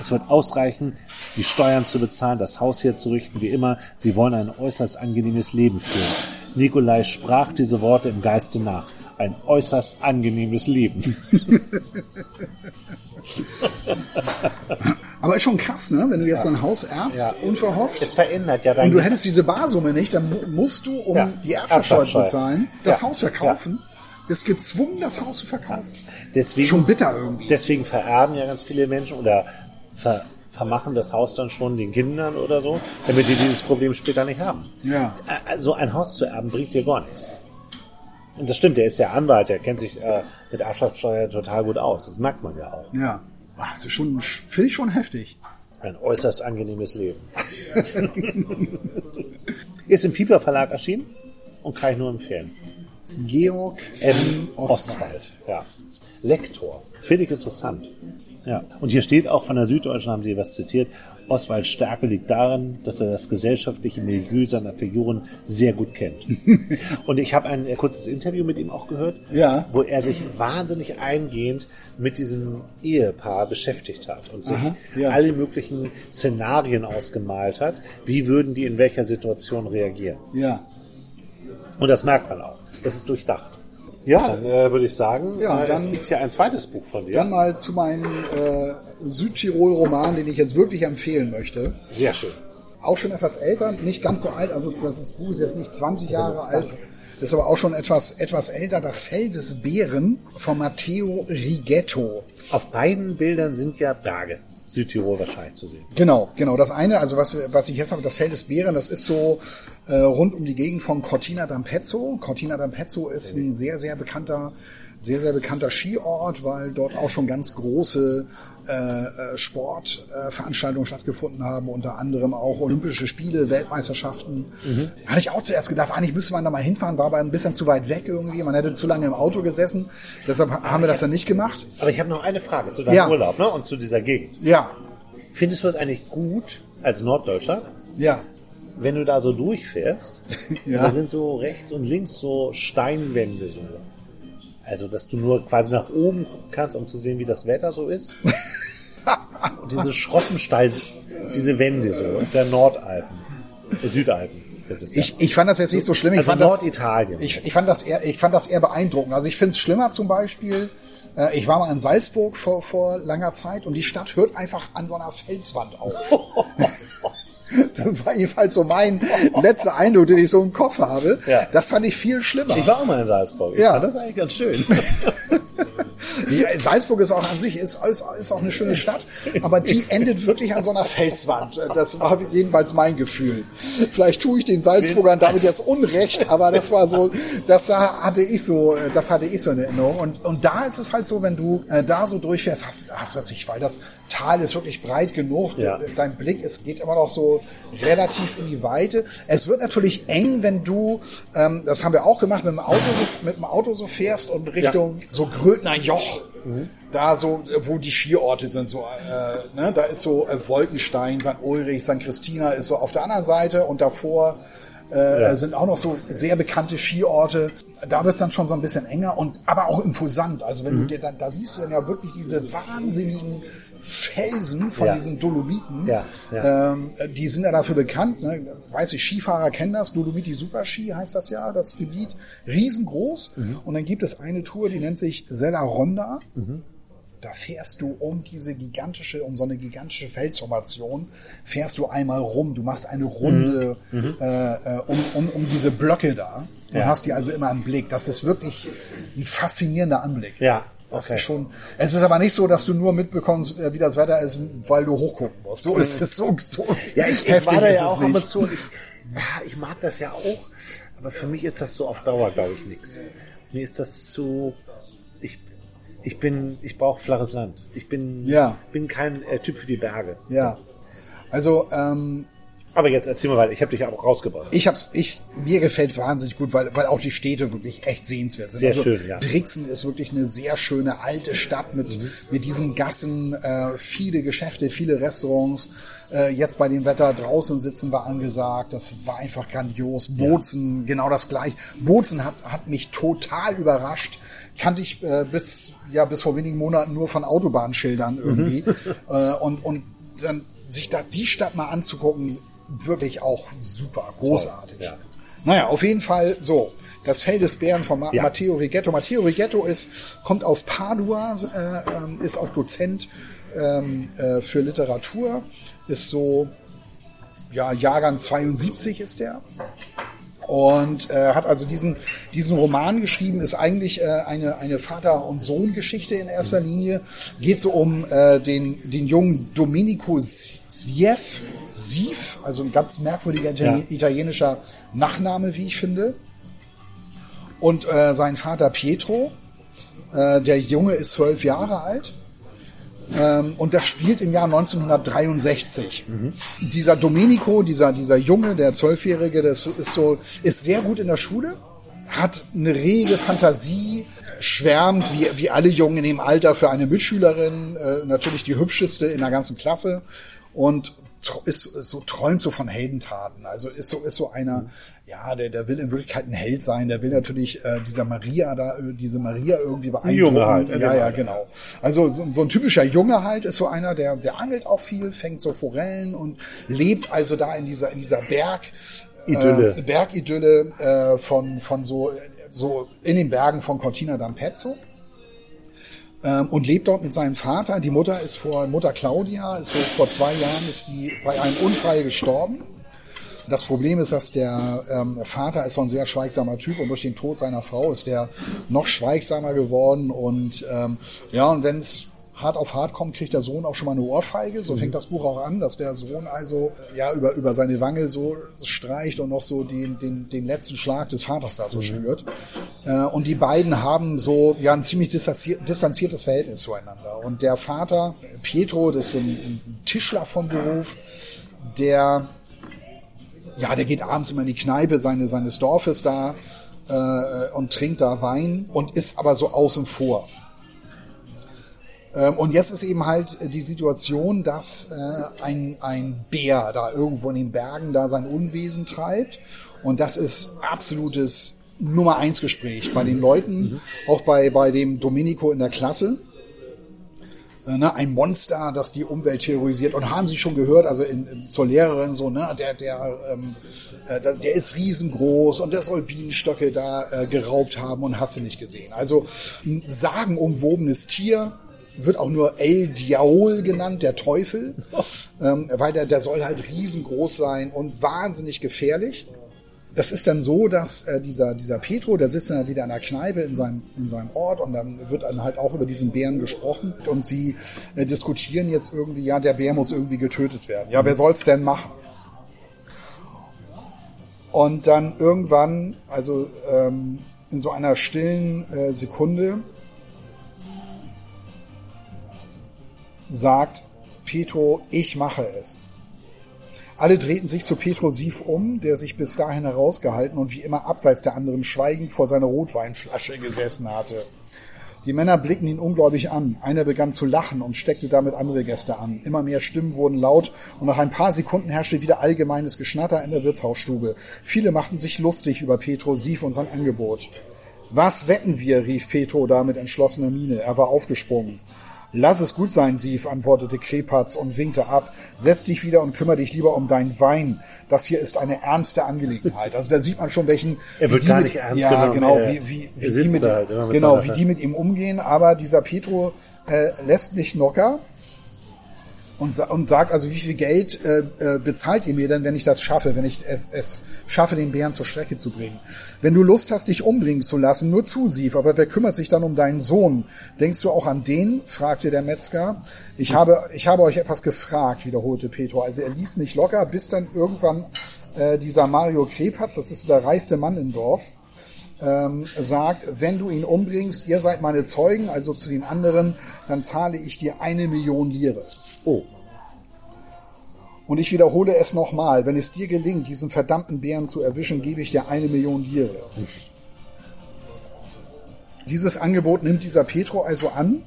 [SPEAKER 1] Es wird ausreichen, die Steuern zu bezahlen, das Haus herzurichten, wie immer. Sie wollen ein äußerst angenehmes Leben führen. Nikolai sprach diese Worte im Geiste nach. Ein äußerst angenehmes Leben. [laughs]
[SPEAKER 2] Aber ist schon krass, ne? Wenn du jetzt ja. ein Haus erbst, ja. unverhofft.
[SPEAKER 1] Es verändert ja dein
[SPEAKER 2] Und du hättest diese Barsumme nicht, dann musst du, um ja. die Erbschaftssteuer zu bezahlen, das Haus verkaufen. Bist gezwungen, das Haus zu verkaufen.
[SPEAKER 1] Deswegen,
[SPEAKER 2] schon bitter irgendwie.
[SPEAKER 1] Deswegen vererben ja ganz viele Menschen oder ver, vermachen das Haus dann schon den Kindern oder so, damit die dieses Problem später nicht haben.
[SPEAKER 2] Ja.
[SPEAKER 1] Also ein Haus zu erben bringt dir gar nichts. Und das stimmt, der ist ja Anwalt, der kennt sich äh, mit Erbschaftssteuer total gut aus. Das merkt man ja auch.
[SPEAKER 2] Ja. Das ist schon, finde ich schon heftig.
[SPEAKER 1] Ein äußerst angenehmes Leben. [laughs] ist im Pieper Verlag erschienen und kann ich nur empfehlen.
[SPEAKER 2] Georg M. Oswald. Oswald.
[SPEAKER 1] Ja. Lektor. Finde ich interessant. Ja. Und hier steht auch von der Süddeutschen, haben Sie was zitiert, Oswald Stärke liegt darin, dass er das gesellschaftliche Milieu seiner Figuren sehr gut kennt. [laughs] und ich habe ein kurzes Interview mit ihm auch gehört,
[SPEAKER 2] ja.
[SPEAKER 1] wo er sich wahnsinnig eingehend mit diesem Ehepaar beschäftigt hat und sich Aha, ja. alle möglichen Szenarien ausgemalt hat. Wie würden die in welcher Situation reagieren?
[SPEAKER 2] Ja.
[SPEAKER 1] Und das merkt man auch. Das ist durchdacht. Ja, dann äh, würde ich sagen,
[SPEAKER 2] ja,
[SPEAKER 1] äh, dann, es gibt hier ein zweites Buch von dir.
[SPEAKER 2] Dann mal zu meinem äh, Südtirol-Roman, den ich jetzt wirklich empfehlen möchte.
[SPEAKER 1] Sehr schön.
[SPEAKER 2] Auch schon etwas älter, nicht ganz so alt, also das Buch ist jetzt nicht 20 Jahre alt, das ist aber auch schon etwas, etwas älter. Das Fell des Bären von Matteo Righetto.
[SPEAKER 1] Auf beiden Bildern sind ja Berge. Südtirol wahrscheinlich zu sehen.
[SPEAKER 2] Genau, genau. Das eine, also was, was ich jetzt habe, das Feld des Bären, das ist so äh, rund um die Gegend von Cortina d'Ampezzo. Cortina d'Ampezzo ist ein sehr, sehr bekannter, sehr, sehr bekannter Skiort, weil dort auch schon ganz große äh, äh, Sportveranstaltungen äh, stattgefunden haben, unter anderem auch Olympische Spiele, Weltmeisterschaften. Mhm. Hatte ich auch zuerst gedacht, eigentlich müsste man da mal hinfahren, war aber ein bisschen zu weit weg irgendwie. Man hätte zu lange im Auto gesessen. Deshalb aber haben wir das dann nicht gemacht.
[SPEAKER 1] Aber ich habe noch eine Frage zu deinem
[SPEAKER 2] ja.
[SPEAKER 1] Urlaub ne? und zu dieser Gegend.
[SPEAKER 2] Ja.
[SPEAKER 1] Findest du das eigentlich gut als Norddeutscher?
[SPEAKER 2] Ja.
[SPEAKER 1] Wenn du da so durchfährst, [laughs] ja. da sind so rechts und links so Steinwände so. Also, dass du nur quasi nach oben gucken kannst, um zu sehen, wie das Wetter so ist. und [laughs] diese schroffen Steine, diese Wände so, der Nordalpen, der Südalpen.
[SPEAKER 2] Ich, ich fand das jetzt nicht so schlimm. Ich
[SPEAKER 1] also
[SPEAKER 2] fand
[SPEAKER 1] Norditalien.
[SPEAKER 2] Das, ich, ich, fand das eher, ich fand das eher beeindruckend. Also ich finde es schlimmer zum Beispiel, äh, ich war mal in Salzburg vor, vor langer Zeit und die Stadt hört einfach an so einer Felswand auf. [laughs] [laughs] Das war jedenfalls so mein letzter Eindruck, den ich so im Kopf habe. Ja. Das fand ich viel schlimmer.
[SPEAKER 1] Ich war auch mal in Salzburg. Ich
[SPEAKER 2] ja.
[SPEAKER 1] fand das eigentlich ganz schön.
[SPEAKER 2] Ja, Salzburg ist auch an sich ist, ist, ist auch eine schöne Stadt, aber die endet wirklich an so einer Felswand. Das war jedenfalls mein Gefühl. Vielleicht tue ich den Salzburgern damit jetzt Unrecht, aber das war so, das hatte ich so, das hatte ich so in Erinnerung. Und, und da ist es halt so, wenn du äh, da so durchfährst, hast, hast du das nicht, weil das Tal ist wirklich breit genug. Ja. Dein Blick ist, geht immer noch so relativ in die Weite. Es wird natürlich eng, wenn du, ähm, das haben wir auch gemacht, mit dem Auto, mit dem Auto so fährst und Richtung ja. so Grödner Joch. Mhm. Da so, wo die Skiorte sind, so, äh, ne, da ist so äh, Wolkenstein, St. Ulrich, St. Christina ist so auf der anderen Seite und davor äh, ja. sind auch noch so sehr bekannte Skiorte. Da wird es dann schon so ein bisschen enger und aber auch imposant. Also wenn mhm. du dir dann, da siehst du dann ja wirklich diese wahnsinnigen Felsen von ja. diesen Dolomiten.
[SPEAKER 1] Ja, ja. Ähm,
[SPEAKER 2] die sind ja dafür bekannt. Ne? Weiß ich, Skifahrer kennen das. Dolomiti Superski heißt das ja, das Gebiet. Riesengroß. Mhm. Und dann gibt es eine Tour, die nennt sich Sella Ronda. Mhm. Da fährst du um diese gigantische, um so eine gigantische Felsformation, fährst du einmal rum. Du machst eine Runde mhm. mhm. äh, äh, um, um, um diese Blöcke da. Du ja. hast die also immer im Blick. Das ist wirklich ein faszinierender Anblick.
[SPEAKER 1] Ja,
[SPEAKER 2] Das
[SPEAKER 1] Okay.
[SPEAKER 2] ist schon. Es ist aber nicht so, dass du nur mitbekommst, äh, wie das Wetter ist, weil du hochgucken musst. So ist es so, so
[SPEAKER 1] Ja, ich, ich war da ja auch zu. und Ich, ja, ich mag das ja auch, aber für mich ist das so auf Dauer, glaube ich, nichts. Mir ist das zu. Ich, ich bin, ich brauche flaches Land. Ich bin,
[SPEAKER 2] Ja.
[SPEAKER 1] bin kein äh, Typ für die Berge.
[SPEAKER 2] Ja. Also ähm,
[SPEAKER 1] Aber jetzt erzähl mal weiter. Ich habe dich auch rausgebracht.
[SPEAKER 2] ich hab's, ich mir gefällt's wahnsinnig gut, weil weil auch die Städte wirklich echt sehenswert sind.
[SPEAKER 1] Sehr
[SPEAKER 2] also,
[SPEAKER 1] schön, ja.
[SPEAKER 2] Brixen ist wirklich eine sehr schöne alte Stadt mit
[SPEAKER 1] Mhm.
[SPEAKER 2] mit diesen Gassen, äh, viele Geschäfte, viele Restaurants. Äh, jetzt bei dem Wetter draußen sitzen war angesagt. Das war einfach grandios. Bozen genau das gleiche. Bozen hat hat mich total überrascht. Kannte ich äh, bis ja bis vor wenigen Monaten nur von Autobahnschildern irgendwie [laughs] äh, und und dann sich da die Stadt mal anzugucken, wirklich auch super, großartig.
[SPEAKER 1] Ja.
[SPEAKER 2] Naja, auf jeden Fall so. Das Fell des Bären von Ma
[SPEAKER 1] Ja.
[SPEAKER 2] Matteo Rigetto. Matteo Rigetto ist, kommt aus Padua, äh, ähm, ist auch Dozent ähm, äh, für Literatur, ist so, ja, Jahrgang 72 ist der. Und äh, hat also diesen, diesen Roman geschrieben, ist eigentlich äh, eine, eine Vater- und Sohn-Geschichte in erster Linie. Geht so um äh, den, den jungen Domenico Sief, Sief, also ein ganz merkwürdiger Italien-
[SPEAKER 1] Ja.
[SPEAKER 2] italienischer Nachname, wie ich finde. Und äh, sein Vater Pietro, äh, der Junge ist zwölf Jahre alt. Ähm, und das spielt im Jahr 1963. Dieser Domenico, dieser, dieser Junge, der Zwölfjährige, das ist so, ist sehr gut in der Schule, hat eine rege Fantasie, schwärmt wie, wie alle Jungen in dem Alter für eine Mitschülerin, äh, natürlich die hübscheste in der ganzen Klasse und ist, ist so träumt so von Heldentaten. Also ist so ist so einer, ja, der der will in Wirklichkeit ein Held sein. Der will natürlich äh, dieser Maria da, äh, diese Maria irgendwie beeindrucken.
[SPEAKER 1] Junge halt,
[SPEAKER 2] ja, ja, genau. Also so, so ein typischer Junge halt ist so einer, der der angelt auch viel, fängt so Forellen und lebt also da in dieser in dieser Berg
[SPEAKER 1] Idylle.
[SPEAKER 2] äh, Bergidylle äh, von von so so in den Bergen von Cortina d'Ampezzo ähm, und lebt dort mit seinem Vater. Die Mutter ist vor Mutter Claudia, ist vor zwei Jahren ist die bei einem Unfall gestorben. Das Problem ist, dass der ähm, Vater ist so ein sehr schweigsamer Typ und durch den Tod seiner Frau ist der noch schweigsamer geworden und ähm, ja und wenn es hart auf hart kommt, kriegt der Sohn auch schon mal eine Ohrfeige. So fängt das Buch auch an, dass der Sohn also ja über über seine Wange so streicht und noch so den den den letzten Schlag des Vaters da so spürt. Äh, und die beiden haben so ja ein ziemlich distanzier- distanziertes Verhältnis zueinander. Und der Vater Pietro, das ist ein, ein Tischler von Beruf, der ja, der geht abends immer in die Kneipe seine, seines Dorfes da äh, und trinkt da Wein und ist aber so außen vor. Ähm, und jetzt ist eben halt die Situation, dass äh, ein, ein Bär da irgendwo in den Bergen da sein Unwesen treibt. Und das ist absolutes Nummer eins Gespräch bei den Leuten, auch bei, bei dem Domenico in der Klasse äh, ne, ein Monster, das die Umwelt terrorisiert. Und haben Sie schon gehört, also in, in, zur Lehrerin so, ne, der, der, ähm, äh, der ist riesengroß und der soll Bienenstöcke da äh, geraubt haben und hast du nicht gesehen. Also ein sagenumwobenes Tier wird auch nur El Diaol genannt, der Teufel, [laughs] ähm, weil der, der soll halt riesengroß sein und wahnsinnig gefährlich. Das ist dann so, dass äh, dieser, dieser Petro, der sitzt dann wieder in der Kneipe in seinem, in seinem Ort und dann wird dann halt auch über diesen Bären gesprochen und sie äh, diskutieren jetzt irgendwie, ja, der Bär muss irgendwie getötet werden. Ja, wer soll's denn machen? Und dann irgendwann, also ähm, in so einer stillen äh, Sekunde, sagt Petro, ich mache es. Alle drehten sich zu Petro Sief um, der sich bis dahin herausgehalten und wie immer abseits der anderen schweigend vor seiner Rotweinflasche gesessen hatte. Die Männer blickten ihn ungläubig an. Einer begann zu lachen und steckte damit andere Gäste an. Immer mehr Stimmen wurden laut und nach ein paar Sekunden herrschte wieder allgemeines Geschnatter in der Wirtshausstube. Viele machten sich lustig über Petro Sief und sein Angebot. Was wetten wir? rief Petro da mit entschlossener Miene. Er war aufgesprungen. Lass es gut sein, Sief, antwortete Krepatz und winkte ab. Setz dich wieder und kümmere dich lieber um deinen Wein. Das hier ist eine ernste Angelegenheit. Also da sieht man schon, welchen...
[SPEAKER 1] Er
[SPEAKER 2] wie
[SPEAKER 1] wird
[SPEAKER 2] die
[SPEAKER 1] gar
[SPEAKER 2] mit,
[SPEAKER 1] nicht ernst
[SPEAKER 2] ja,
[SPEAKER 1] genommen.
[SPEAKER 2] genau, wie, wie, wie die mit,
[SPEAKER 1] halt
[SPEAKER 2] genau, wie die mit ihm umgehen. Aber dieser Petro äh, lässt nicht locker und, und sagt also, wie viel Geld äh, äh, bezahlt ihr mir denn, wenn ich das schaffe, wenn ich es, es schaffe, den Bären zur Strecke zu bringen? Wenn du Lust hast, dich umbringen zu lassen, nur zusief, aber wer kümmert sich dann um deinen Sohn? Denkst du auch an den? fragte der Metzger. Ich habe, ich habe euch etwas gefragt, wiederholte Petro. Also er ließ nicht locker, bis dann irgendwann äh, dieser Mario Krepatz, das ist so der reichste Mann im Dorf, ähm, sagt, wenn du ihn umbringst, ihr seid meine Zeugen, also zu den anderen, dann zahle ich dir eine Million Lire.
[SPEAKER 1] Oh.
[SPEAKER 2] Und ich wiederhole es nochmal, wenn es dir gelingt, diesen verdammten Bären zu erwischen, gebe ich dir eine Million Lire. Dieses Angebot nimmt dieser Petro also an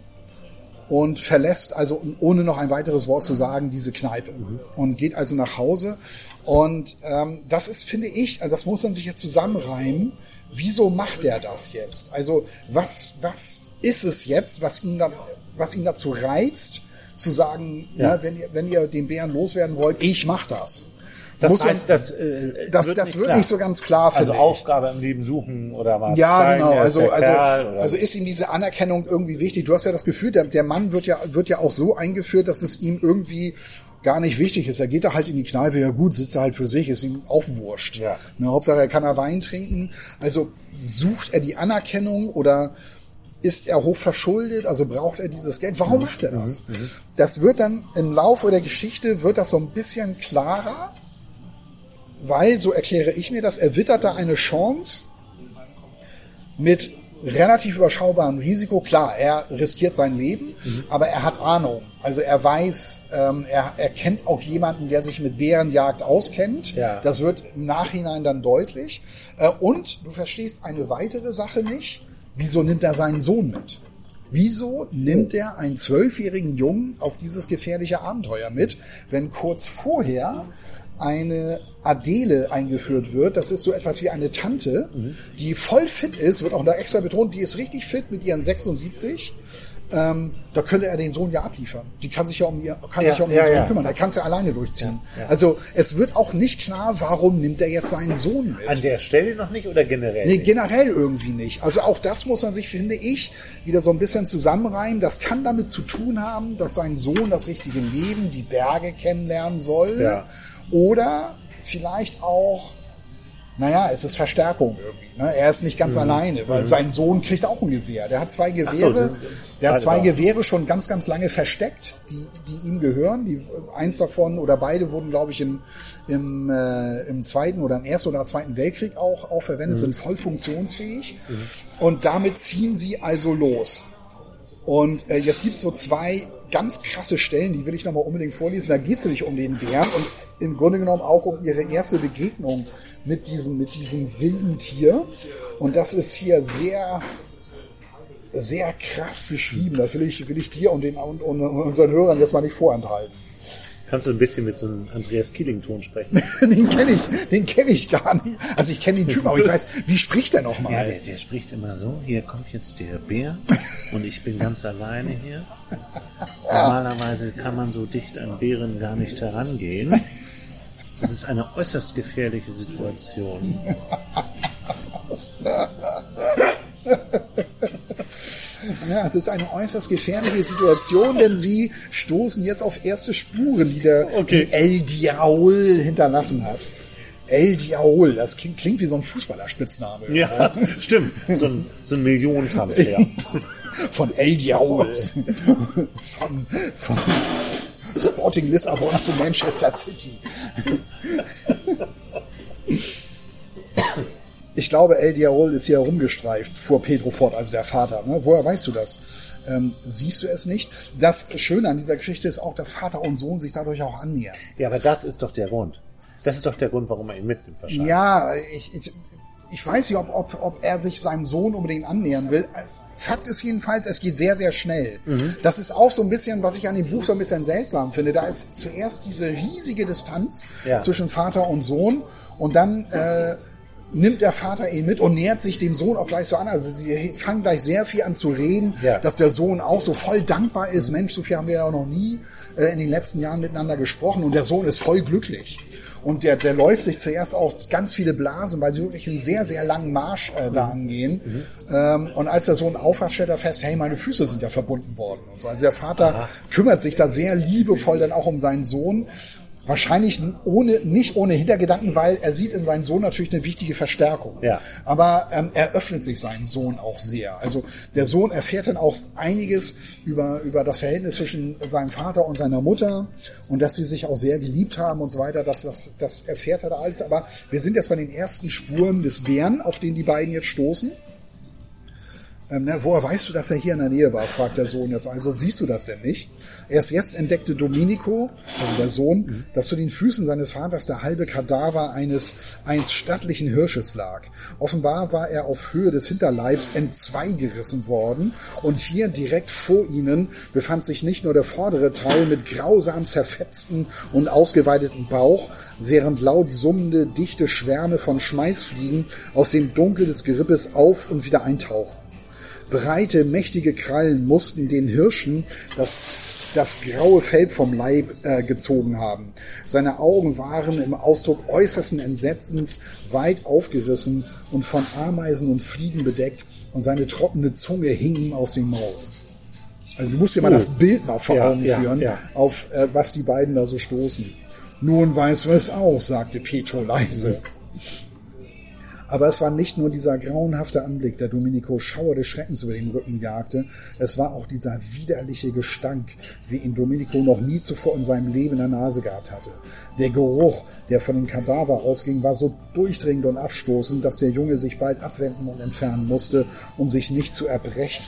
[SPEAKER 2] und verlässt also, ohne noch ein weiteres Wort zu sagen, diese Kneipe und geht also nach Hause. Und ähm, das ist, finde ich, also das muss man sich jetzt zusammenreimen. Wieso macht er das jetzt? Also was, was ist es jetzt, was ihn, da, was ihn dazu reizt, zu sagen,
[SPEAKER 1] Ja.
[SPEAKER 2] ne, wenn, ihr, wenn ihr den Bären loswerden wollt, ich mach das.
[SPEAKER 1] Das
[SPEAKER 2] Muss
[SPEAKER 1] heißt, das, äh,
[SPEAKER 2] Das,
[SPEAKER 1] wird
[SPEAKER 2] das
[SPEAKER 1] nicht
[SPEAKER 2] wird
[SPEAKER 1] klar.
[SPEAKER 2] nicht so ganz klar,
[SPEAKER 1] Also
[SPEAKER 2] ich.
[SPEAKER 1] Aufgabe im Leben suchen oder mal
[SPEAKER 2] Ja,
[SPEAKER 1] zeigen,
[SPEAKER 2] genau. Also, also, also ist ihm diese Anerkennung irgendwie wichtig. Du hast ja das Gefühl, der, der Mann wird ja, wird ja auch so eingeführt, dass es ihm irgendwie gar nicht wichtig ist. Er geht da halt in die Kneipe, ja gut, sitzt er halt für sich, ist ihm auch wurscht.
[SPEAKER 1] Ja.
[SPEAKER 2] Ne, Hauptsache, er kann er Wein trinken. Also sucht er die Anerkennung oder ist er hoch verschuldet, also braucht er dieses Geld? Warum macht er das? Das wird dann im Laufe der Geschichte wird das so ein bisschen klarer, weil, so erkläre ich mir das, er wittert da eine Chance mit relativ überschaubarem Risiko. Klar, er riskiert sein Leben, aber er hat Ahnung. Also er weiß, ähm, er, er kennt auch jemanden, der sich mit Bärenjagd auskennt.
[SPEAKER 1] Ja.
[SPEAKER 2] Das wird im Nachhinein dann deutlich. Äh, und du verstehst eine weitere Sache nicht. Wieso nimmt er seinen Sohn mit? Wieso nimmt er einen zwölfjährigen Jungen auf dieses gefährliche Abenteuer mit, wenn kurz vorher eine Adele eingeführt wird. Das ist so etwas wie eine Tante, die voll fit ist, wird auch da extra betont, die ist richtig fit mit ihren 76. Ähm, da könnte er den Sohn ja abliefern. Die kann sich ja um ihr, kann
[SPEAKER 1] Ja,
[SPEAKER 2] sich ja um
[SPEAKER 1] ja,
[SPEAKER 2] ihren Sohn kümmern. Er kann es ja alleine durchziehen. Also es wird auch nicht klar, warum nimmt er jetzt seinen Sohn mit.
[SPEAKER 1] An der Stelle noch nicht oder generell?
[SPEAKER 2] Nee,
[SPEAKER 1] nicht?
[SPEAKER 2] generell irgendwie nicht. Also auch das muss man sich, finde ich, wieder so ein bisschen zusammenreimen. Das kann damit zu tun haben, dass sein Sohn das richtige Leben, die Berge kennenlernen soll.
[SPEAKER 1] Ja.
[SPEAKER 2] Oder vielleicht auch, naja, es ist Verstärkung irgendwie. Ne? Er ist nicht ganz alleine, weil sein Sohn kriegt auch ein Gewehr. Der hat zwei Gewehre.
[SPEAKER 1] Mhm. so, sind-
[SPEAKER 2] der hat zwei
[SPEAKER 1] da.
[SPEAKER 2] Gewehre schon ganz, ganz lange versteckt, die, die ihm gehören. Die, eins davon oder beide wurden, glaube ich, im, im, äh, im Zweiten oder im Ersten oder Zweiten Weltkrieg auch, auch verwendet, sind voll funktionsfähig. Und damit ziehen sie also los. Und äh, jetzt gibt's so zwei ganz krasse Stellen, die will ich nochmal unbedingt vorlesen. Da geht's nämlich um den Bären und im Grunde genommen auch um ihre erste Begegnung mit diesem, mit diesem wilden Tier. Und das ist hier sehr, sehr krass beschrieben. Das will ich, will ich dir und, den, und, und unseren Hörern jetzt mal nicht vorenthalten.
[SPEAKER 1] Kannst du ein bisschen mit so einem Andreas Killing-Ton sprechen? [laughs]
[SPEAKER 2] den kenne ich, den kenne ich gar nicht. Also ich kenne den Typen, aber ich [laughs] weiß, wie spricht der nochmal?
[SPEAKER 1] Ja, der, der spricht immer so, hier kommt jetzt der Bär und ich bin ganz alleine hier. [laughs] Normalerweise kann man so dicht an Bären gar nicht herangehen. Das ist eine äußerst gefährliche Situation. [laughs]
[SPEAKER 2] Ja, es ist eine äußerst gefährliche Situation, denn sie stoßen jetzt auf erste Spuren, die der
[SPEAKER 1] Okay.
[SPEAKER 2] die El Diaol hinterlassen hat. El Diaol, das klingt, klingt wie so ein Fußballerspitzname.
[SPEAKER 1] Ja, [laughs] stimmt. So ein, so ein Millionentransfer. [laughs]
[SPEAKER 2] Von El Diaol. Von, von Sporting Lissabon zu Manchester City. Ich glaube, El Diaol ist hier rumgestreift, fuhr Pedro fort, also der Vater. Ne? Woher weißt du das? Ähm, siehst du es nicht? Das Schöne an dieser Geschichte ist auch, dass Vater und Sohn sich dadurch auch annähern.
[SPEAKER 1] Ja, aber das ist doch der Grund. Das ist doch der Grund, warum er ihn mitnimmt wahrscheinlich.
[SPEAKER 2] Ja, ich, ich, ich weiß nicht, ob, ob, ob er sich seinem Sohn unbedingt annähern will. Fakt ist jedenfalls, es geht sehr, sehr schnell. Das ist auch so ein bisschen, was ich an dem Buch so ein bisschen seltsam finde. Da ist zuerst diese riesige Distanz
[SPEAKER 1] Ja.
[SPEAKER 2] zwischen Vater und Sohn und dann äh, nimmt der Vater ihn mit und nähert sich dem Sohn auch gleich so an. Also sie fangen gleich sehr viel an zu reden,
[SPEAKER 1] Ja.
[SPEAKER 2] dass der Sohn auch so voll dankbar ist. Mensch, so viel haben wir ja auch noch nie äh, in den letzten Jahren miteinander gesprochen und der Sohn ist voll glücklich. Und der, der läuft sich zuerst auch ganz viele Blasen, weil sie wirklich einen sehr, sehr langen Marsch äh, da angehen. Ähm, und als der Sohn aufwacht, stellt er fest, hey, meine Füße sind ja verbunden worden. Und so. Also der Vater kümmert sich da sehr liebevoll dann auch um seinen Sohn. Wahrscheinlich ohne, nicht ohne Hintergedanken, weil er sieht in seinem Sohn natürlich eine wichtige Verstärkung.
[SPEAKER 1] Ja.
[SPEAKER 2] Aber ähm, er öffnet sich seinen Sohn auch sehr. Also der Sohn erfährt dann auch einiges über, über das Verhältnis zwischen seinem Vater und seiner Mutter und dass sie sich auch sehr geliebt haben und so weiter. Das, das, das erfährt er da alles. Aber wir sind jetzt bei den ersten Spuren des Bären, auf den die beiden jetzt stoßen. Ähm, ne, woher weißt du, dass er hier in der Nähe war, fragt der Sohn jetzt. Also siehst du das denn nicht? Erst jetzt entdeckte Domenico, also der Sohn, dass zu den Füßen seines Vaters der halbe Kadaver eines einst stattlichen Hirsches lag. Offenbar war er auf Höhe des Hinterleibs entzweigerissen worden und hier direkt vor ihnen befand sich nicht nur der vordere Teil mit grausam zerfetzten und ausgeweiteten Bauch, während laut summende, dichte Schwärme von Schmeißfliegen aus dem Dunkel des Gerippes auf und wieder eintauchten. Breite, mächtige Krallen mussten den Hirschen das, das graue Fell vom Leib äh, gezogen haben. Seine Augen waren im Ausdruck äußersten Entsetzens weit aufgerissen und von Ameisen und Fliegen bedeckt und seine trockene Zunge hing ihm aus dem Maul. Also du musst dir mal
[SPEAKER 1] Oh.
[SPEAKER 2] das Bild mal vor
[SPEAKER 1] Ja,
[SPEAKER 2] Augen
[SPEAKER 1] ja,
[SPEAKER 2] führen,
[SPEAKER 1] ja.
[SPEAKER 2] auf äh, was die beiden da so stoßen. Nun weißt du es auch, sagte Petro leise. Aber es war nicht nur dieser grauenhafte Anblick, der Domenico Schauer des Schreckens über den Rücken jagte, es war auch dieser widerliche Gestank, wie ihn Domenico noch nie zuvor in seinem Leben in der Nase gehabt hatte. Der Geruch, der von dem Kadaver ausging, war so durchdringend und abstoßend, dass der Junge sich bald abwenden und entfernen musste, um sich nicht zu erbrechen.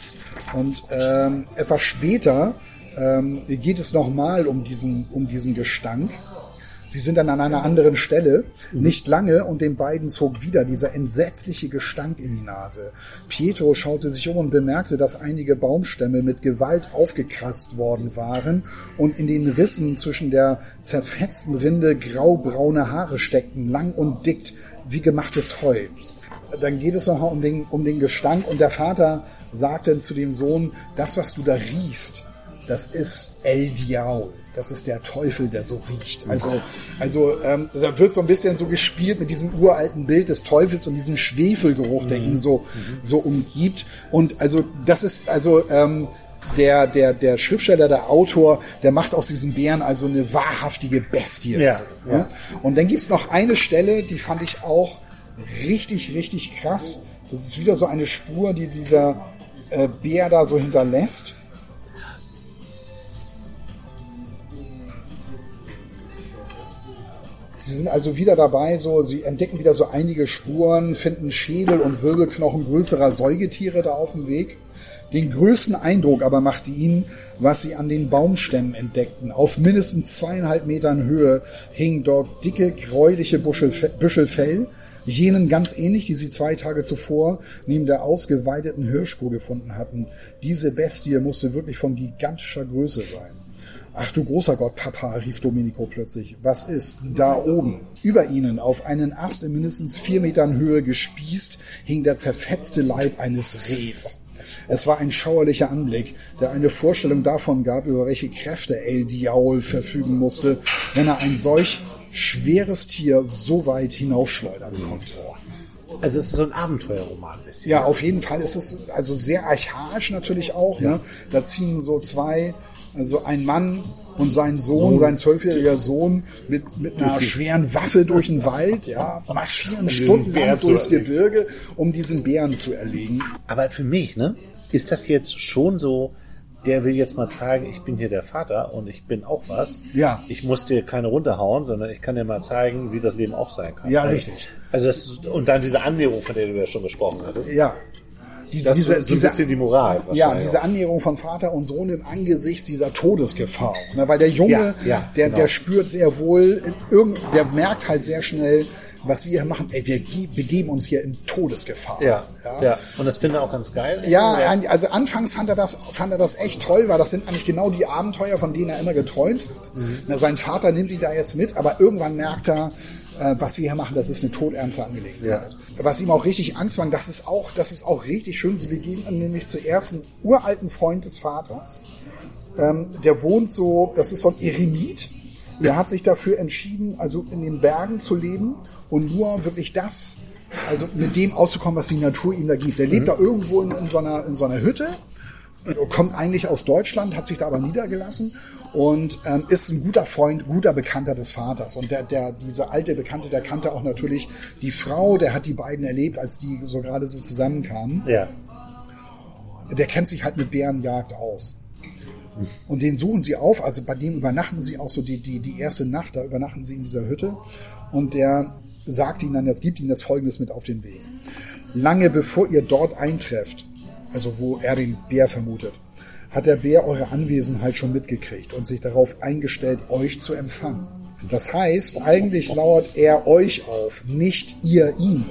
[SPEAKER 2] Und ähm, etwas später ähm, geht es nochmal um diesen, um diesen Gestank. Sie sind dann an einer anderen Stelle, nicht lange, und den beiden zog wieder dieser entsetzliche Gestank in die Nase. Pietro schaute sich um und bemerkte, dass einige Baumstämme mit Gewalt aufgekratzt worden waren und in den Rissen zwischen der zerfetzten Rinde graubraune Haare steckten, lang und dick wie gemachtes Heu. Dann geht es noch um den, um den Gestank und der Vater sagte zu dem Sohn, das, was du da riechst, das ist El Diaul. Das ist der Teufel, der so riecht. Also, also ähm, da wird so ein bisschen so gespielt mit diesem uralten Bild des Teufels und diesem Schwefelgeruch, der ihn so so umgibt. Und also das ist also ähm, der der der Schriftsteller, der Autor, der macht aus diesem Bären also eine wahrhaftige Bestie.
[SPEAKER 1] Ja,
[SPEAKER 2] so, ne? Und dann gibt's noch eine Stelle, die fand ich auch richtig richtig krass. Das ist wieder so eine Spur, die dieser äh, Bär da so hinterlässt. Sie sind also wieder dabei, so, sie entdecken wieder so einige Spuren, finden Schädel und Wirbelknochen größerer Säugetiere da auf dem Weg. Den größten Eindruck aber machte ihnen, was sie an den Baumstämmen entdeckten. Auf mindestens zweieinhalb Metern Höhe hingen dort dicke, gräuliche Büschel, Büschel Fell, jenen ganz ähnlich, die sie zwei Tage zuvor neben der ausgeweideten Hirschkuh gefunden hatten. Diese Bestie musste wirklich von gigantischer Größe sein. Ach du großer Gott, Papa, rief Domenico plötzlich. Was ist da oben? Über ihnen, auf einen Ast in mindestens vier Metern Höhe gespießt, hing der zerfetzte Leib eines Rehs. Es war ein schauerlicher Anblick, der eine Vorstellung davon gab, über welche Kräfte El Diaul verfügen musste, wenn er ein solch schweres Tier so weit hinaufschleudern konnte.
[SPEAKER 1] Also es ist so ein Abenteuerroman ein bisschen.
[SPEAKER 2] Ja, auf jeden Fall ist es also sehr archaisch natürlich auch. Ne? Da ziehen so zwei, also ein Mann und sein Sohn, sein zwölfjähriger Sohn mit, mit einer schweren Waffe durch den Wald, ja, marschieren stundenlang durchs. Gebirge, um diesen Bären zu erlegen.
[SPEAKER 1] Aber für mich, ne, ist das jetzt schon so, der will jetzt mal zeigen, ich bin hier der Vater und ich bin auch was.
[SPEAKER 2] Ja.
[SPEAKER 1] Ich muss dir keine runterhauen, sondern ich kann dir mal zeigen, wie das Leben auch sein kann.
[SPEAKER 2] Ja, richtig.
[SPEAKER 1] Also das und dann diese Annäherung, von der du ja schon gesprochen hattest.
[SPEAKER 2] Ja. Diese,
[SPEAKER 1] Das
[SPEAKER 2] diese,
[SPEAKER 1] so ein bisschen die Moral.
[SPEAKER 2] ja, diese. Annäherung von Vater und Sohn im Angesicht dieser Todesgefahr. Ne? Weil der Junge,
[SPEAKER 1] Ja, ja,
[SPEAKER 2] der,
[SPEAKER 1] genau.
[SPEAKER 2] der spürt sehr wohl, irgend, der merkt halt sehr schnell, was wir hier machen. Ey, wir ge- begeben uns hier in Todesgefahr.
[SPEAKER 1] Ja, ja, Und das finde ich auch ganz geil.
[SPEAKER 2] Ja, ein- also anfangs fand er das, fand er das echt toll, weil das sind eigentlich genau die Abenteuer, von denen er immer geträumt hat.
[SPEAKER 1] Mhm.
[SPEAKER 2] Na, sein Vater nimmt ihn da jetzt mit, aber irgendwann merkt er, äh, was wir hier machen, das ist eine todernste Angelegenheit. Was ihm auch richtig Angst macht, das ist auch, das ist auch richtig schön. Sie begegnen nämlich zuerst einen uralten Freund des Vaters. Ähm, der wohnt so, das ist so ein Eremit, Der hat sich dafür entschieden, also in den Bergen zu leben und nur wirklich das, also mit dem auszukommen, was die Natur ihm da gibt. Der lebt da irgendwo in, in, so einer, in so einer Hütte, kommt eigentlich aus Deutschland, hat sich da aber niedergelassen und ähm, ist ein guter Freund, guter Bekannter des Vaters. Und der, der, diese alte Bekannte, der kannte auch natürlich die Frau, der hat die beiden erlebt, als die so gerade so zusammenkamen.
[SPEAKER 1] Ja.
[SPEAKER 2] Der kennt sich halt mit Bärenjagd aus. Und den suchen sie auf, also bei dem übernachten sie auch so die, die, die erste Nacht, da übernachten sie in dieser Hütte. Und der sagt ihnen dann, jetzt gibt ihnen das Folgendes mit auf den Weg. Lange bevor ihr dort eintrefft, also wo er den Bär vermutet, hat der Bär eure Anwesenheit schon mitgekriegt und sich darauf eingestellt, euch zu empfangen. Das heißt, eigentlich lauert er euch auf, nicht ihr ihn.